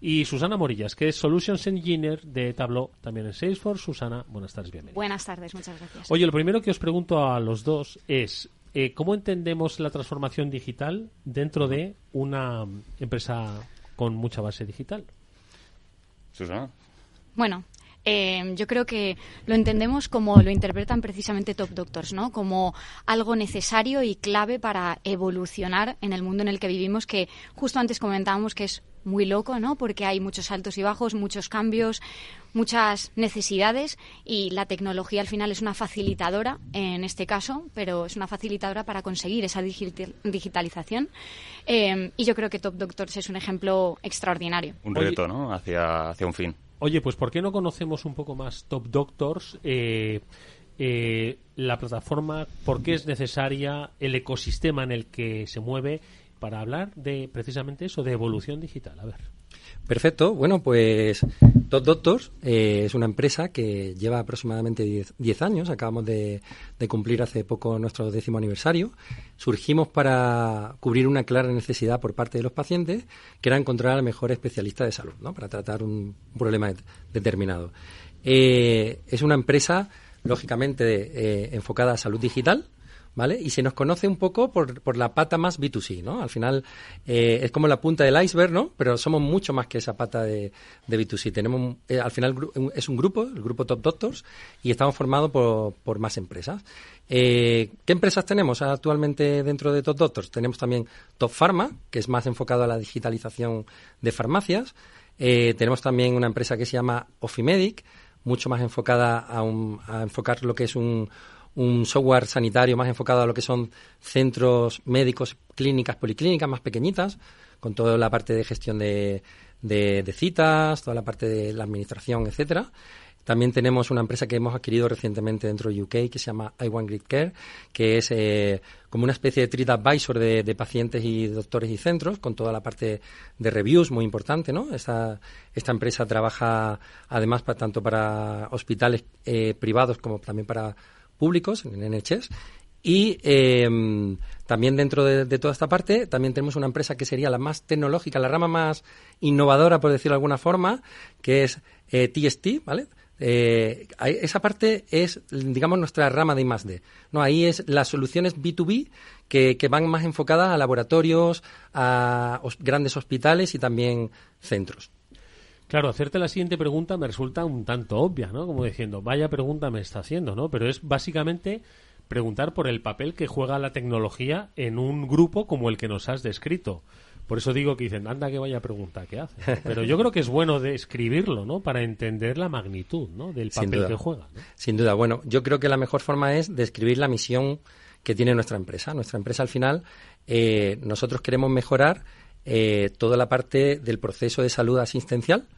Y Susana Morillas, que es Solutions Engineer de Tableau, también en Salesforce. Susana, buenas tardes, bienvenida. Buenas tardes, muchas gracias. Oye, lo primero que os pregunto a los dos es, eh, ¿cómo entendemos la transformación digital dentro de una empresa con mucha base digital? Susana. Bueno, eh, yo creo que lo entendemos como lo interpretan precisamente Top Doctors, ¿no? Como algo necesario y clave para evolucionar en el mundo en el que vivimos, que justo antes comentábamos que es muy loco, ¿no? Porque hay muchos altos y bajos, muchos cambios, muchas necesidades y la tecnología al final es una facilitadora en este caso, pero es una facilitadora para conseguir esa digitalización. Eh, y yo creo que Top Doctors es un ejemplo extraordinario. Un reto, ¿no? Hacia, hacia un fin. Oye, pues ¿por qué no conocemos un poco más Top Doctors? Eh, eh, la plataforma, por qué es necesaria, el ecosistema en el que se mueve para hablar de precisamente eso, de evolución digital. A ver. Perfecto. Bueno, pues Top Doctors eh, es una empresa que lleva aproximadamente 10 años. Acabamos de, cumplir hace poco nuestro décimo aniversario. Surgimos para cubrir una clara necesidad por parte de los pacientes, que era encontrar al mejor especialista de salud, ¿no? Para tratar un, problema determinado. Eh, es una empresa, lógicamente, eh, enfocada a salud digital ¿vale? Y se nos conoce un poco por, por la pata más B2C, ¿no? Al final eh, es como la punta del iceberg, ¿no? Pero somos mucho más que esa pata de, de B2C. Tenemos, eh, al final es un grupo, el grupo Top Doctors, y estamos formados por, por más empresas. Eh, ¿Qué empresas tenemos actualmente dentro de Top Doctors? Tenemos también Top Pharma, que es más enfocado a la digitalización de farmacias. tenemos también una empresa que se llama Ofimedic, mucho más enfocada a, a enfocar lo que es un, un software sanitario más enfocado a lo que son centros médicos, clínicas, policlínicas más pequeñitas, con toda la parte de gestión de, de, citas, toda la parte de la administración, etcétera. También tenemos una empresa que hemos adquirido recientemente dentro de UK que se llama iOne Grid Care, que es eh, como una especie de treat advisor de, de, pacientes y doctores y centros, con toda la parte de reviews muy importante, ¿no? Esta, esta empresa trabaja además para, tanto para hospitales eh, privados como también para públicos, en NHS, y em, también dentro de, toda esta parte, también tenemos una empresa que sería la más tecnológica, la rama más innovadora, por decirlo de alguna forma, que es TST, eh, ¿vale? Eh, esa parte es, digamos, nuestra rama de I+.D. ¿no? Ahí es las soluciones B2B que, que van más enfocadas a laboratorios, a grandes hospitales y también centros. Claro, hacerte la siguiente pregunta me resulta un tanto obvia, ¿no? Como diciendo, vaya pregunta me está haciendo, ¿no? Pero es básicamente preguntar por el papel que juega la tecnología en un grupo como el que nos has descrito. Por eso digo que dicen, anda que vaya pregunta que hace. Pero yo creo que es bueno describirlo, ¿no? Para entender la magnitud, ¿no? Del papel que juega. Sin duda. Bueno, yo creo que la mejor forma es describir la misión que tiene nuestra empresa. Nuestra empresa, al final, eh, nosotros queremos mejorar eh, toda la parte del proceso de salud asistencial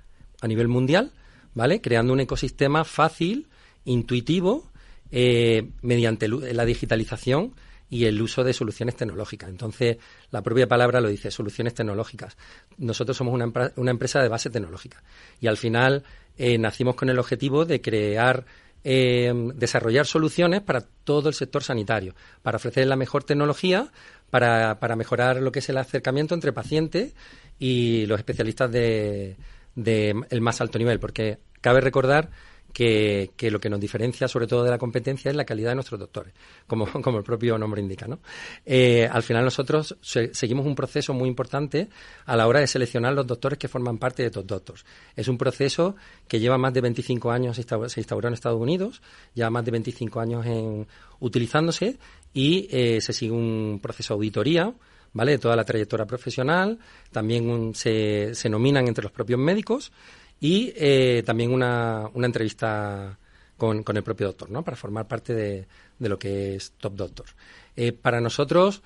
a nivel mundial, ¿vale? Creando un ecosistema fácil, intuitivo, eh, mediante la digitalización y el uso de soluciones tecnológicas. Entonces, la propia palabra lo dice, soluciones tecnológicas. Nosotros somos una, una empresa de base tecnológica y al final eh, nacimos con el objetivo de crear desarrollar soluciones para todo el sector sanitario, para ofrecer la mejor tecnología para, para mejorar lo que es el acercamiento entre pacientes y los especialistas de, el más alto nivel, porque cabe recordar que, lo que nos diferencia sobre todo de la competencia es la calidad de nuestros doctores, como, el propio nombre indica. ¿no? Eh, al final nosotros seguimos un proceso muy importante a la hora de seleccionar los doctores que forman parte de Top Doctors. Es un proceso que lleva más de 25 años, se instauró en Estados Unidos, lleva más de 25 años en, utilizándose y eh, se sigue un proceso de auditoría, ¿vale? De toda la trayectoria profesional, también se, se, nominan entre los propios médicos y eh, también una, una entrevista con, con, el propio doctor, ¿no? Para formar parte de, de lo que es Top Doctor. Eh, para nosotros,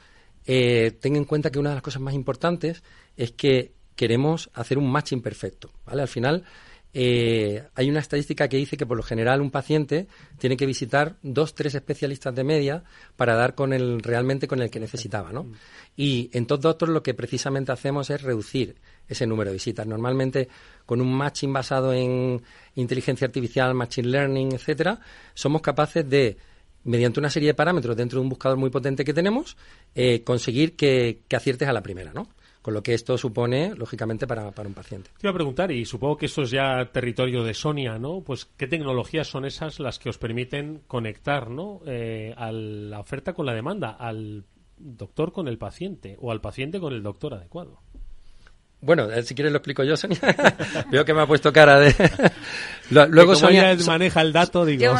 eh, ten en cuenta que una de las cosas más importantes es que queremos hacer un matching perfecto, ¿vale? Al final, eh, hay una estadística que dice que por lo general un paciente tiene que visitar dos, tres especialistas de media para dar con el realmente con el que necesitaba, ¿no? Y en Top Doctor lo que precisamente hacemos es reducir ese número de visitas. Normalmente con un matching basado en inteligencia artificial, machine learning, etcétera, somos capaces de mediante una serie de parámetros dentro de un buscador muy potente que tenemos, eh, conseguir que, que aciertes a la primera, ¿no? Con lo que esto supone, lógicamente, para, un paciente. Te iba a preguntar, y supongo que esto es ya territorio de Sonia, ¿no? Pues, ¿qué tecnologías son esas las que os permiten conectar, ¿no? Eh, a la oferta con la demanda, al doctor con el paciente o al paciente con el doctor adecuado? Bueno, eh, si quieres lo explico yo, Sonia. Veo que me ha puesto cara de... Luego Sonia maneja el dato, digo.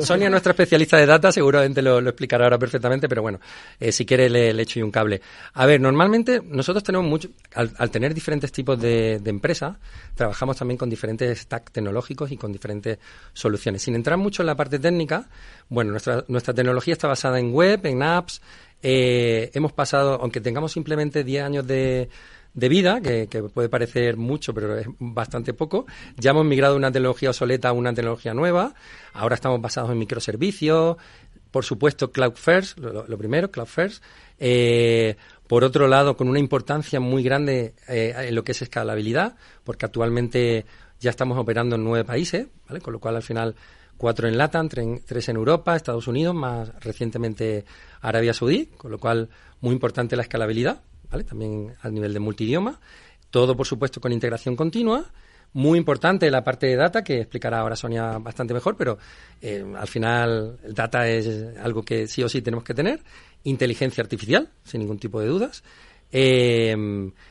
Sonia, nuestra especialista de data, seguramente lo, explicará ahora perfectamente, pero bueno, eh, si quiere le, echo y un cable. A ver, normalmente nosotros tenemos mucho, al, tener diferentes tipos de, de empresas, trabajamos también con diferentes stacks tecnológicos y con diferentes soluciones. Sin entrar mucho en la parte técnica, bueno, nuestra, nuestra tecnología está basada en web, en apps. Eh, hemos pasado, aunque tengamos simplemente 10 años de de vida, que, puede parecer mucho, pero es bastante poco. Ya hemos migrado de una tecnología obsoleta a una tecnología nueva. Ahora estamos basados en microservicios. Por supuesto, Cloud First, lo, primero, Cloud First. Eh, por otro lado, con una importancia muy grande eh, en lo que es escalabilidad, porque actualmente ya estamos operando en nueve países, ¿vale? con lo cual al final cuatro en LATAM, tres en Europa, Estados Unidos, más recientemente Arabia Saudí, con lo cual muy importante la escalabilidad. También al nivel de multidioma. Todo, por supuesto, con integración continua. Muy importante la parte de data, que explicará ahora Sonia bastante mejor, pero eh, al final el data es algo que sí o sí tenemos que tener. Inteligencia artificial, sin ningún tipo de dudas. Eh,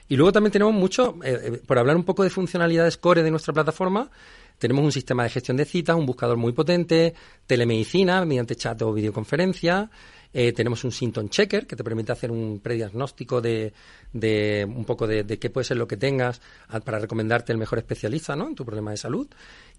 y luego también tenemos mucho, eh, por hablar un poco de funcionalidades core de nuestra plataforma, tenemos un sistema de gestión de citas, un buscador muy potente, telemedicina mediante chat o videoconferencia, eh, tenemos un symptom checker que te permite hacer un prediagnóstico de, de un poco de, qué puede ser lo que tengas para recomendarte el mejor especialista ¿no? en tu problema de salud.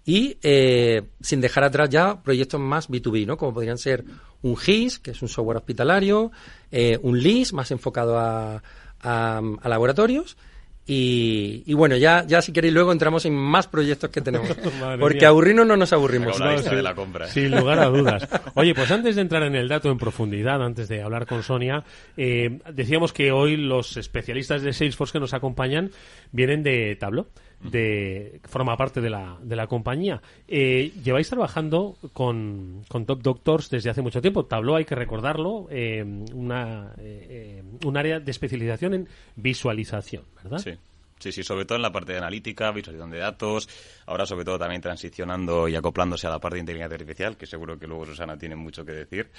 Y eh, sin dejar atrás ya proyectos más B2B, ¿no? como podrían ser un GIS, que es un software hospitalario, eh, un LIS, más enfocado a, a, a laboratorios, y, bueno, ya, ya si queréis luego entramos en más proyectos que tenemos. porque aburrirnos no nos aburrimos. Sin lugar a dudas. Oye, pues antes de entrar en el dato en profundidad, antes de hablar con Sonia, eh, decíamos que hoy los especialistas de Salesforce que nos acompañan vienen de Tableau de forma parte de la, de la compañía. Eh, lleváis trabajando con, con, Top Doctors desde hace mucho tiempo. Tableau, hay que recordarlo, eh, una, eh, un área de especialización en visualización, ¿verdad? Sí. Sí, sí, sobre todo en la parte de analítica, visualización de datos, ahora sobre todo también transicionando y acoplándose a la parte de inteligencia artificial, que seguro que luego Susana tiene mucho que decir.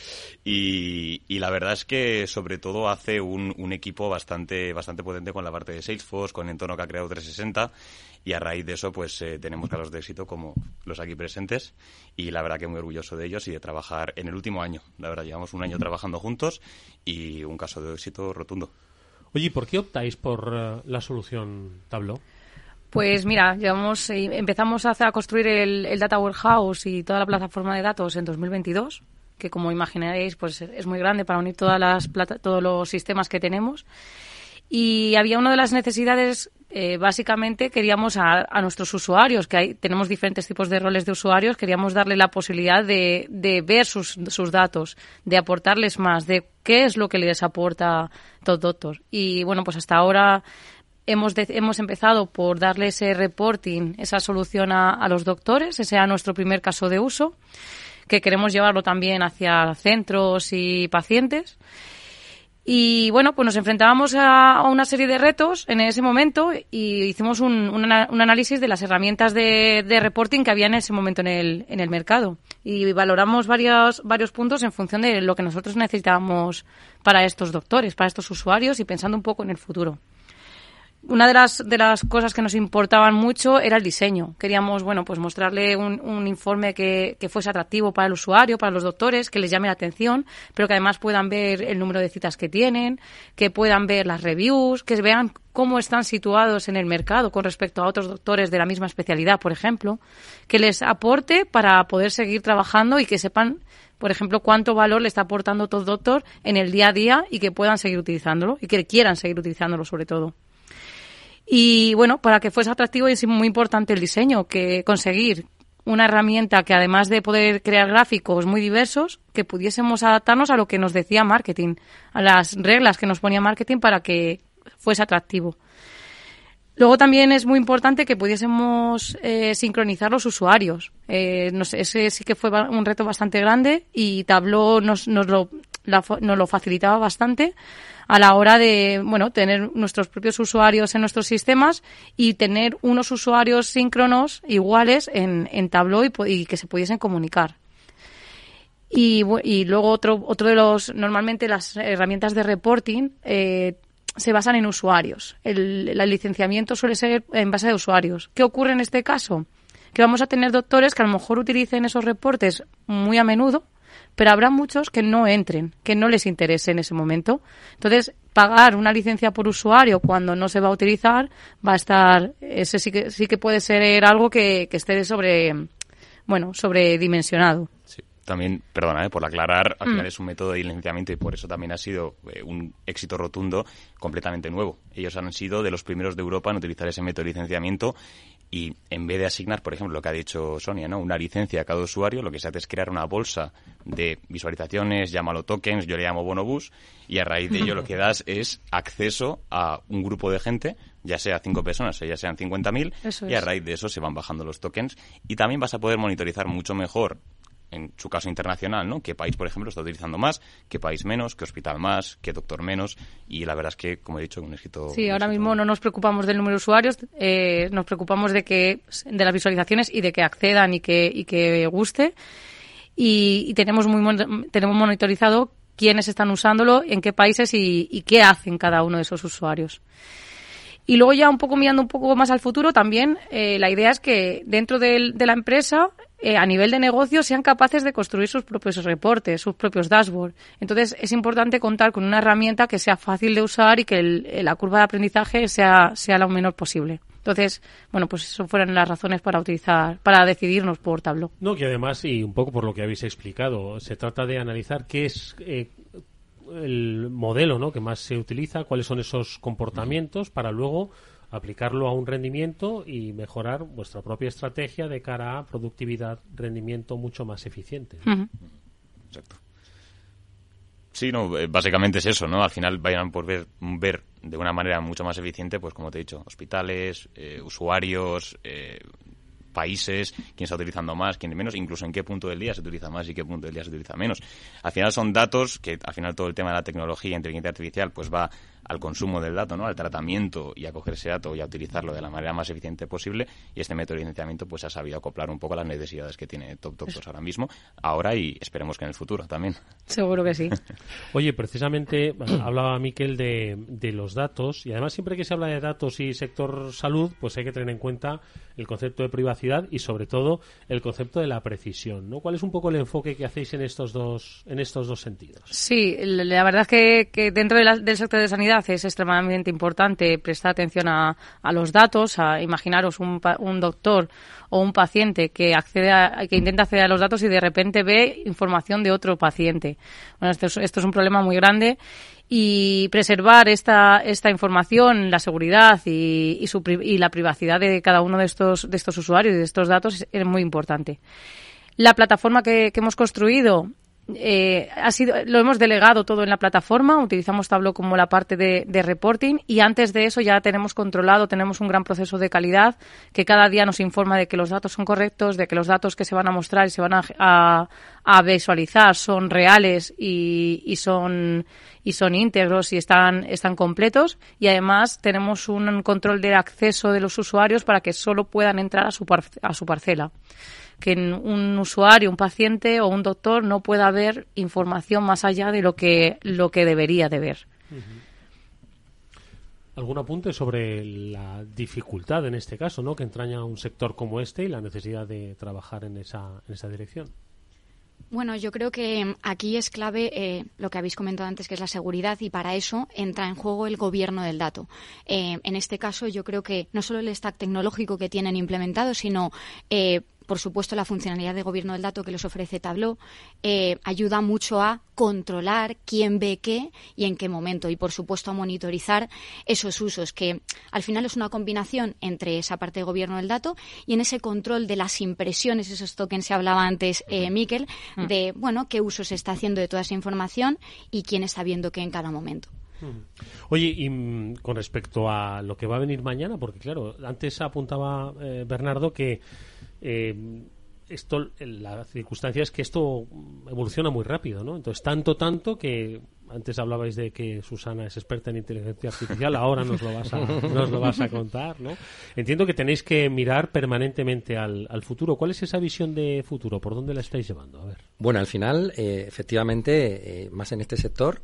Y, y la verdad es que sobre todo hace un, un, equipo bastante, bastante potente con la parte de Salesforce, con el entorno que ha creado 360 y a raíz de eso pues eh, tenemos casos de éxito como los aquí presentes y la verdad que muy orgulloso de ellos y de trabajar en el último año. La verdad, llevamos un año trabajando juntos y un caso de éxito rotundo. Oye, ¿por qué optáis por eh, la solución Tableau? Pues mira, llevamos, eh, empezamos a, construir el, Data Warehouse y toda la plataforma de datos en 2022, que como imaginaréis pues es muy grande para unir todas las todos los sistemas que tenemos. Y había una de las necesidades, eh, básicamente queríamos a, nuestros usuarios, que hay, tenemos diferentes tipos de roles de usuarios, queríamos darle la posibilidad de, de ver sus, sus, datos, de aportarles más, de qué es lo que les aporta Doctor. Y bueno, pues hasta ahora hemos, hemos empezado por darle ese reporting, esa solución a, a los doctores, ese era nuestro primer caso de uso, que queremos llevarlo también hacia centros y pacientes. Y bueno, pues nos enfrentábamos a, una serie de retos en ese momento y hicimos un, análisis de las herramientas de, de, reporting que había en ese momento en el, en el mercado. Y valoramos varios, varios puntos en función de lo que nosotros necesitábamos para estos doctores, para estos usuarios y pensando un poco en el futuro una de las, de las cosas que nos importaban mucho era el diseño. Queríamos, bueno, pues mostrarle un, un informe que, que, fuese atractivo para el usuario, para los doctores, que les llame la atención, pero que además puedan ver el número de citas que tienen, que puedan ver las reviews, que vean cómo están situados en el mercado con respecto a otros doctores de la misma especialidad, por ejemplo, que les aporte para poder seguir trabajando y que sepan, por ejemplo, cuánto valor le está aportando todo doctor en el día a día y que puedan seguir utilizándolo y que quieran seguir utilizándolo sobre todo. Y bueno, para que fuese atractivo es muy importante el diseño, que conseguir una herramienta que además de poder crear gráficos muy diversos, que pudiésemos adaptarnos a lo que nos decía marketing, a las reglas que nos ponía marketing para que fuese atractivo. Luego también es muy importante que pudiésemos eh, sincronizar los usuarios. Eh, ese sí que fue un reto bastante grande y Tableau nos, nos, lo, nos lo facilitaba bastante a la hora de, bueno, tener nuestros propios usuarios en nuestros sistemas y tener unos usuarios síncronos iguales en, en Tableau y, que se pudiesen comunicar. Y, y, luego otro, otro de los, normalmente las herramientas de reporting, eh, se basan en usuarios. El, el licenciamiento suele ser en base a usuarios. ¿Qué ocurre en este caso? Que vamos a tener doctores que a lo mejor utilicen esos reportes muy a menudo, pero habrá muchos que no entren, que no les interese en ese momento. Entonces, pagar una licencia por usuario cuando no se va a utilizar va a estar, ese sí que, sí que puede ser algo que, que esté sobre, bueno, sobredimensionado. Sí. También, perdona, ¿eh? por aclarar, al Mm. final es un método de licenciamiento y por eso también ha sido eh, un éxito rotundo completamente nuevo. Ellos han sido de los primeros de Europa en utilizar ese método de licenciamiento y en vez de asignar, por ejemplo, lo que ha dicho Sonia, ¿no? una licencia a cada usuario, lo que se hace es crear una bolsa de visualizaciones, llámalo tokens, yo le llamo bonobús, y a raíz de ello lo que das es acceso a un grupo de gente, ya sea cinco personas o ya sean 50.000, Eso y a raíz de eso se van bajando los tokens y también vas a poder monitorizar mucho mejor en su caso internacional, ¿no? ¿Qué país, por ejemplo, está utilizando más? ¿Qué país menos? ¿Qué hospital más? ¿Qué doctor menos? Y la verdad es que, como he dicho, un éxito... Sí, ahora mismo no nos preocupamos del número de usuarios, eh, nos preocupamos de que de las visualizaciones y de que accedan y que, y que guste. Y, y tenemos muy tenemos monitorizado quiénes están usándolo, en qué países y, y qué hacen cada uno de esos usuarios. Y luego ya un poco mirando un poco más al futuro, también eh, la idea es que dentro de la empresa, eh, a nivel de negocio, sean capaces de construir sus propios reportes, sus propios dashboards. Entonces es importante contar con una herramienta que sea fácil de usar y que el- eh, la curva de aprendizaje sea, sea lo menor posible. Entonces, bueno, pues eso fueron las razones para utilizar, para decidirnos por Tableau. No, que además, y un poco por lo que habéis explicado, se trata de analizar qué es eh, el modelo ¿no? que más se utiliza, cuáles son esos comportamientos para luego aplicarlo a un rendimiento y mejorar vuestra propia estrategia de cara a productividad, rendimiento mucho más eficiente. Exacto. Sí, no, eh, básicamente es eso, ¿no? Al final vayan por ver, ver de una manera mucho más eficiente, pues como te he dicho, hospitales, eh, usuarios, eh, países, quién está utilizando más, quién menos, incluso en qué punto del día se utiliza más y qué punto del día se utiliza menos. Al final son datos que, al final todo el tema de la tecnología e inteligencia artificial, pues va al consumo del dato, ¿no? Al tratamiento y a coger ese dato y a utilizarlo de la manera más eficiente posible. Y este método de licenciamiento, pues ha sabido acoplar un poco a las necesidades que tiene Top Doctors ahora mismo, ahora y esperemos que en el futuro también. Seguro que sí. Oye, precisamente hablaba Miquel de, de los datos y además siempre que se habla de datos y sector salud, pues hay que tener en cuenta el concepto de privacidad y sobre todo el concepto de la precisión, ¿no? ¿Cuál es un poco el enfoque que hacéis en estos dos en estos dos sentidos? Sí, la verdad es que, que dentro de la- del sector de sanidad es extremadamente importante prestar atención a, a los datos, a imaginaros un, un doctor o un paciente que accede a, que intenta acceder a los datos y de repente ve información de otro paciente. Bueno, esto es, esto es un problema muy grande y preservar esta, esta información, la seguridad y, y, su y la privacidad de cada uno de estos, de estos usuarios y de estos datos es, muy importante. La plataforma que hemos construido eh, ha sido, lo hemos delegado todo en la plataforma, utilizamos Tableau como la parte de, de reporting y antes de eso ya tenemos controlado, tenemos un gran proceso de calidad que cada día nos informa de que los datos son correctos, de que los datos que se van a mostrar y se van a, a- visualizar son reales y, y son y son íntegros y están, están completos. Y además tenemos un control de acceso de los usuarios para que solo puedan entrar a su, par- a su parcela que en un usuario, un paciente o un doctor no pueda ver información más allá de lo que, lo que debería de ver. ¿Algún apunte sobre la dificultad en este caso, ¿no? que entraña un sector como este y la necesidad de trabajar en esa, en esa dirección? Bueno, yo creo que mm, aquí es clave eh, lo que habéis comentado antes, que es la seguridad, y para eso entra en juego el gobierno del dato. Eh, en este caso, yo creo que no solo el stack tecnológico que tienen implementado, sino, eh, por supuesto, la funcionalidad de gobierno del dato que les ofrece Tableau, eh, ayuda mucho a controlar quién ve qué y en qué momento, y, por supuesto, a monitorizar esos usos, que al final es una combinación entre esa parte de gobierno del dato y en ese control de las impresiones, esos tokens que hablaba antes eh, Miquel, Mm. de bueno qué uso se está haciendo de toda esa información y quién está viendo qué en cada momento. Oye, y mm, con respecto a lo que va a venir mañana, porque claro, antes apuntaba eh, Bernardo que eh, esto, la circunstancia es que esto evoluciona muy rápido, ¿no? Entonces, tanto, tanto que antes hablabais de que Susana es experta en inteligencia artificial, ahora nos lo vas a, nos lo vas a contar, ¿no? Entiendo que tenéis que mirar permanentemente al, al futuro. ¿Cuál es esa visión de futuro? ¿Por dónde la estáis llevando? A ver. Bueno, al final, eh, efectivamente, eh, más en este sector,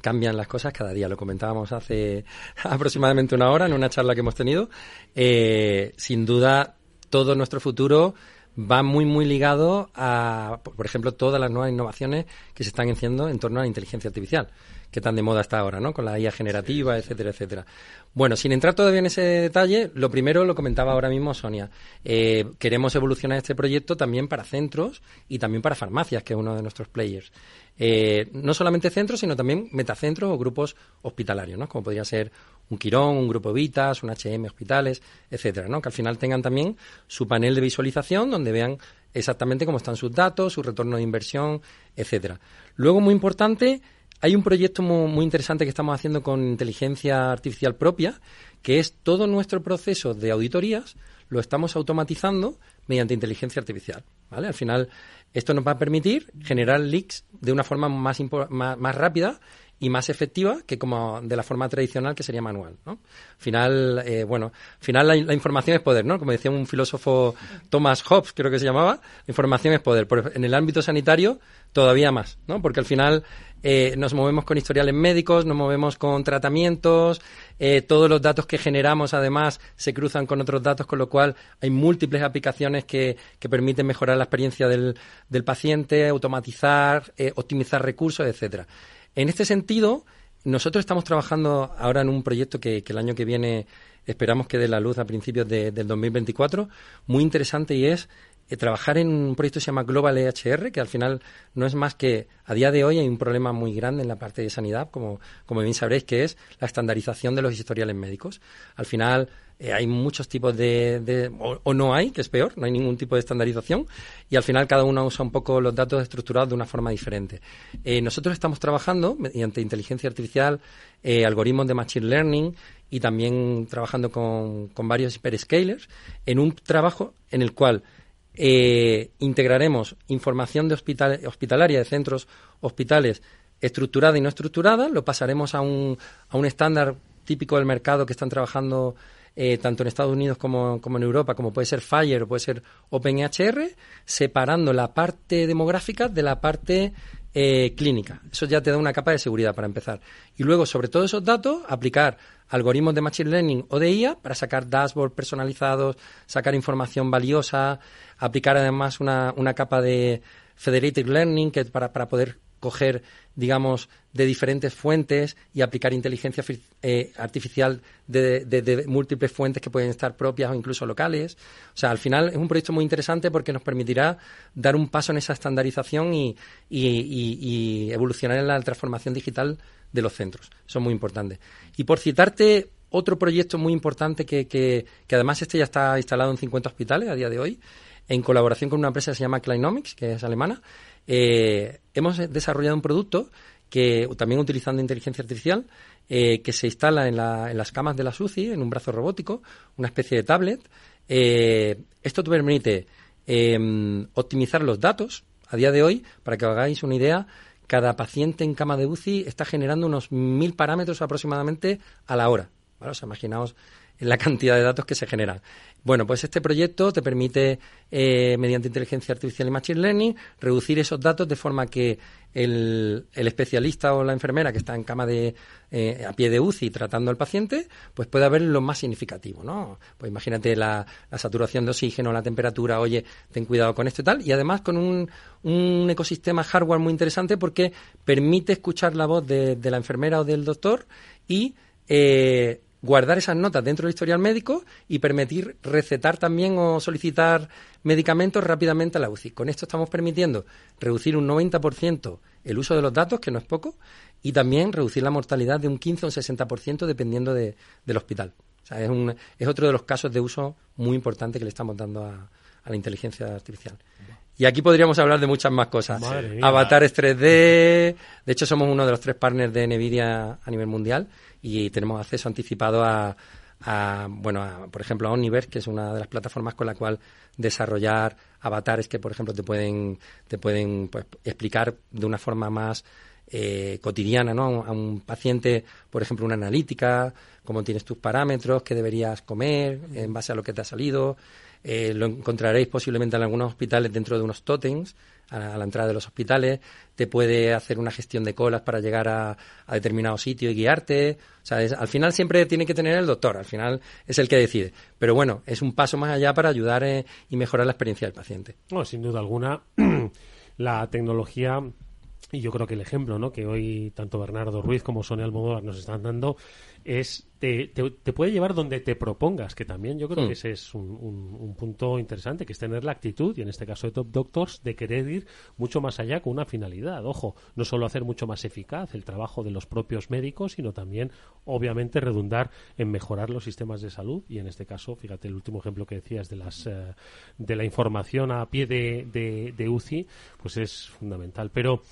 cambian las cosas cada día. Lo comentábamos hace aproximadamente una hora en una charla que hemos tenido. Eh, sin duda, todo nuestro futuro va muy, muy ligado a, por ejemplo, todas las nuevas innovaciones que se están haciendo en torno a la inteligencia artificial, que tan de moda está ahora, ¿no? Con la IA generativa, etcétera, etcétera. Bueno, sin entrar todavía en ese detalle, lo primero lo comentaba ahora mismo Sonia. Eh, queremos evolucionar este proyecto también para centros y también para farmacias, que es uno de nuestros players. Eh, no solamente centros, sino también metacentros o grupos hospitalarios, ¿no? Como podría ser un Quirón, un Grupo Vitas, un HM Hospitales, etcétera, ¿no? Que al final tengan también su panel de visualización donde vean exactamente cómo están sus datos, su retorno de inversión, etcétera. Luego, muy importante, hay un proyecto muy, interesante que estamos haciendo con inteligencia artificial propia, que es todo nuestro proceso de auditorías lo estamos automatizando mediante inteligencia artificial. ¿vale? Al final, esto nos va a permitir generar leaks de una forma más, más, rápida y más efectiva que como de la forma tradicional que sería manual. ¿no? Al final, eh, bueno, final la, información es poder, ¿no? Como decía un filósofo Thomas Hobbes, creo que se llamaba, la información es poder. En el ámbito sanitario, todavía más, ¿no? Porque al final eh, nos movemos con historiales médicos, nos movemos con tratamientos, eh, todos los datos que generamos además se cruzan con otros datos, con lo cual hay múltiples aplicaciones que, que permiten mejorar la experiencia del, del paciente, automatizar, eh, optimizar recursos, etcétera. En este sentido, nosotros estamos trabajando ahora en un proyecto que, el año que viene esperamos que dé la luz a principios de, del 2024, muy interesante y es eh, trabajar en un proyecto que se llama Global EHR, que al final no es más que a día de hoy hay un problema muy grande en la parte de sanidad, como, como bien sabréis, que es la estandarización de los historiales médicos. Al final eh, hay muchos tipos de, o, no hay, que es peor, no hay ningún tipo de estandarización y al final cada uno usa un poco los datos estructurados de una forma diferente. Eh, nosotros estamos trabajando mediante inteligencia artificial, algoritmos de machine learning y también trabajando con, con varios hyperscalers en un trabajo en el cual eh, integraremos información de hospital, hospitalaria de centros hospitales estructurada y no estructurada, lo pasaremos a un, a un estándar típico del mercado que están trabajando eh, tanto en Estados Unidos como, como, en Europa, como puede ser Fire o puede ser OpenEHR, separando la parte demográfica de la parte eh, clínica. Eso ya te da una capa de seguridad para empezar. Y luego, sobre todos esos datos, aplicar algoritmos de Machine Learning o de IA para sacar dashboards personalizados, sacar información valiosa, aplicar además una, una capa de Federated Learning que para, para poder coger, digamos, de diferentes fuentes y aplicar inteligencia eh, artificial de, múltiples fuentes que pueden estar propias o incluso locales. O sea, al final es un proyecto muy interesante porque nos permitirá dar un paso en esa estandarización y, y, y, evolucionar en la transformación digital de los centros. Eso es muy importante. Y por citarte otro proyecto muy importante que, que, que además este ya está instalado en 50 hospitales a día de hoy, en colaboración con una empresa que se llama Kleinomics, que es alemana, eh, hemos desarrollado un producto que también utilizando inteligencia artificial, eh, que se instala en, las camas de la SUCI, en un brazo robótico, una especie de tablet. Eh, esto te permite em, optimizar los datos. A día de hoy, para que os hagáis una idea, cada paciente en cama de UCI está generando unos mil parámetros aproximadamente a la hora. ¿vale? O imaginaos la cantidad de datos que se generan. Bueno, pues este proyecto te permite, eh, mediante inteligencia artificial y machine learning, reducir esos datos de forma que el, especialista o la enfermera que está en cama de eh, a pie de UCI tratando al paciente, pues pueda ver lo más significativo, ¿no? Pues imagínate la, saturación de oxígeno, la temperatura, oye, ten cuidado con esto y tal, y además con un, ecosistema hardware muy interesante porque permite escuchar la voz de, de la enfermera o del doctor y eh, guardar esas notas dentro del historial médico y permitir recetar también o solicitar medicamentos rápidamente a la UCI. Con esto estamos permitiendo reducir un 90% el uso de los datos, que no es poco, y también reducir la mortalidad de un 15 o un 60% dependiendo de, del hospital. O sea, es, un, es otro de los casos de uso muy importante que le estamos dando a, a la inteligencia artificial. Y aquí podríamos hablar de muchas más cosas. Avatares 3D. De hecho, somos uno de los tres partners de NVIDIA a nivel mundial y tenemos acceso anticipado a, bueno, por ejemplo, a Omniverse, que es una de las plataformas con la cual desarrollar avatares que, por ejemplo, te pueden, te pueden pues, explicar de una forma más eh, cotidiana, ¿no? A un paciente, por ejemplo, una analítica, cómo tienes tus parámetros, qué deberías comer en base a lo que te ha salido. Eh, lo encontraréis posiblemente en algunos hospitales dentro de unos totems a, la entrada de los hospitales, te puede hacer una gestión de colas para llegar a, determinado sitio y guiarte. O sea, al final siempre tiene que tener el doctor, al final es el que decide. Pero bueno, es un paso más allá para ayudar eh, y mejorar la experiencia del paciente. No, sin duda alguna, la tecnología y yo creo que el ejemplo ¿no? que hoy tanto Bernardo Ruiz como Sonia Almodóvar nos están dando es te, te, puede llevar donde te propongas, que también yo creo mm. que ese es un, un, punto interesante, que es tener la actitud, y en este caso de Top Doctors, de querer ir mucho más allá con una finalidad. Ojo, no solo hacer mucho más eficaz el trabajo de los propios médicos, sino también, obviamente, redundar en mejorar los sistemas de salud, y en este caso, fíjate, el último ejemplo que decías de, las, eh, de la información a pie de, de, de UCI, pues es fundamental. Pero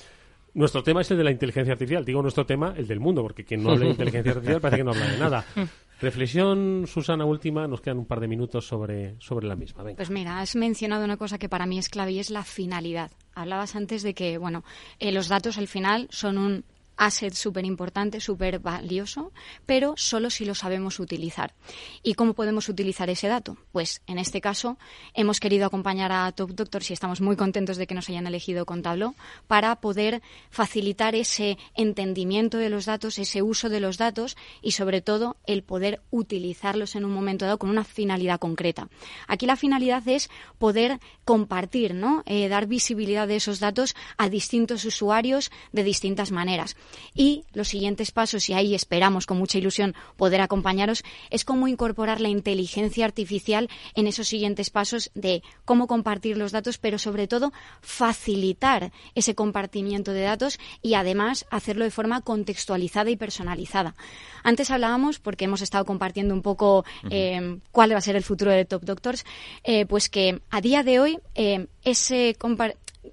nuestro tema es el de la inteligencia artificial. Digo nuestro tema, el del mundo, porque quien no habla de inteligencia artificial parece que no habla de nada. Reflexión, Susana, última, nos quedan un par de minutos sobre, sobre la misma. Pues mira, has mencionado una cosa que para mí es clave y es la finalidad. Hablabas antes de que, bueno, eh, los datos al final son un asset súper importante, súper valioso, pero solo si lo sabemos utilizar. ¿Y cómo podemos utilizar ese dato? Pues en este caso hemos querido acompañar a Top Doctors y estamos muy contentos de que nos hayan elegido con Tableau para poder facilitar ese entendimiento de los datos, ese uso de los datos y sobre todo el poder utilizarlos en un momento dado con una finalidad concreta. Aquí la finalidad es poder compartir, ¿no? Eh, dar visibilidad de esos datos a distintos usuarios de distintas maneras. Y los siguientes pasos, y ahí esperamos con mucha ilusión poder acompañaros, es cómo incorporar la inteligencia artificial en esos siguientes pasos de cómo compartir los datos, pero sobre todo facilitar ese compartimiento de datos y además hacerlo de forma contextualizada y personalizada. Antes hablábamos, porque hemos estado compartiendo un poco eh, cuál va a ser el futuro de Top Doctors, eh, pues que a día de hoy eh, ese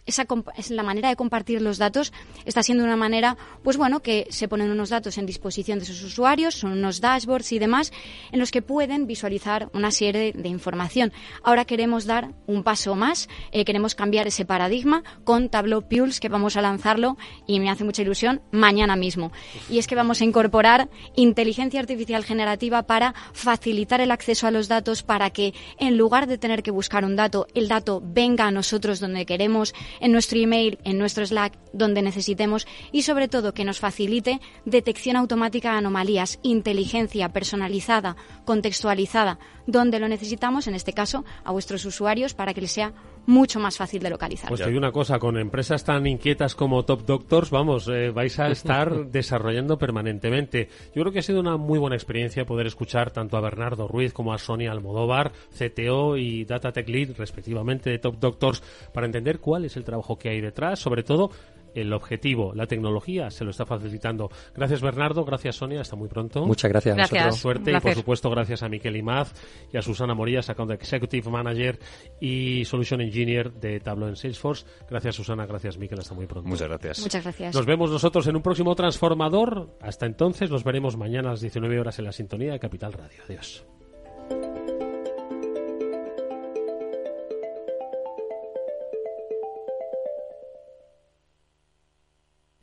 esa es la manera de compartir los datos está siendo una manera, pues bueno, que se ponen unos datos en disposición de sus usuarios, son unos dashboards y demás, en los que pueden visualizar una serie de información. Ahora queremos dar un paso más, eh, queremos cambiar ese paradigma con Tableau Pulse, que vamos a lanzarlo y me hace mucha ilusión mañana mismo. Y es que vamos a incorporar inteligencia artificial generativa para facilitar el acceso a los datos para que en lugar de tener que buscar un dato, el dato venga a nosotros donde queremos en nuestro email, en nuestro Slack, donde necesitemos y sobre todo que nos facilite detección automática de anomalías, inteligencia personalizada, contextualizada, donde lo necesitamos, en este caso, a vuestros usuarios para que les sea mucho más fácil de localizar. Pues te digo una cosa, con empresas tan inquietas como Top Doctors, vamos, eh, vais a estar desarrollando permanentemente. Yo creo que ha sido una muy buena experiencia poder escuchar tanto a Bernardo Ruiz como a Sonia Almodóvar, CTO y Data Tech Lead, respectivamente, de Top Doctors, para entender cuál es el trabajo que hay detrás, sobre todo el objetivo, la tecnología se lo está facilitando. Gracias Bernardo, gracias Sonia, hasta muy pronto. Muchas gracias, gracias. Suerte y por supuesto gracias a Miquel Imaz y a Susana Morillas, Account Executive Manager y Solution Engineer de Tableau en Salesforce. Gracias Susana, gracias Miquel, hasta muy pronto. Muchas gracias. Muchas gracias. Nos vemos nosotros en un próximo transformador. Hasta entonces, nos veremos mañana a las 19 horas en la sintonía de Capital Radio. Adiós.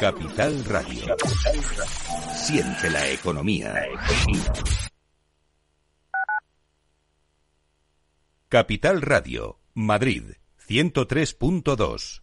Capital Radio. Siente la economía. Capital Radio, Madrid, 103.2.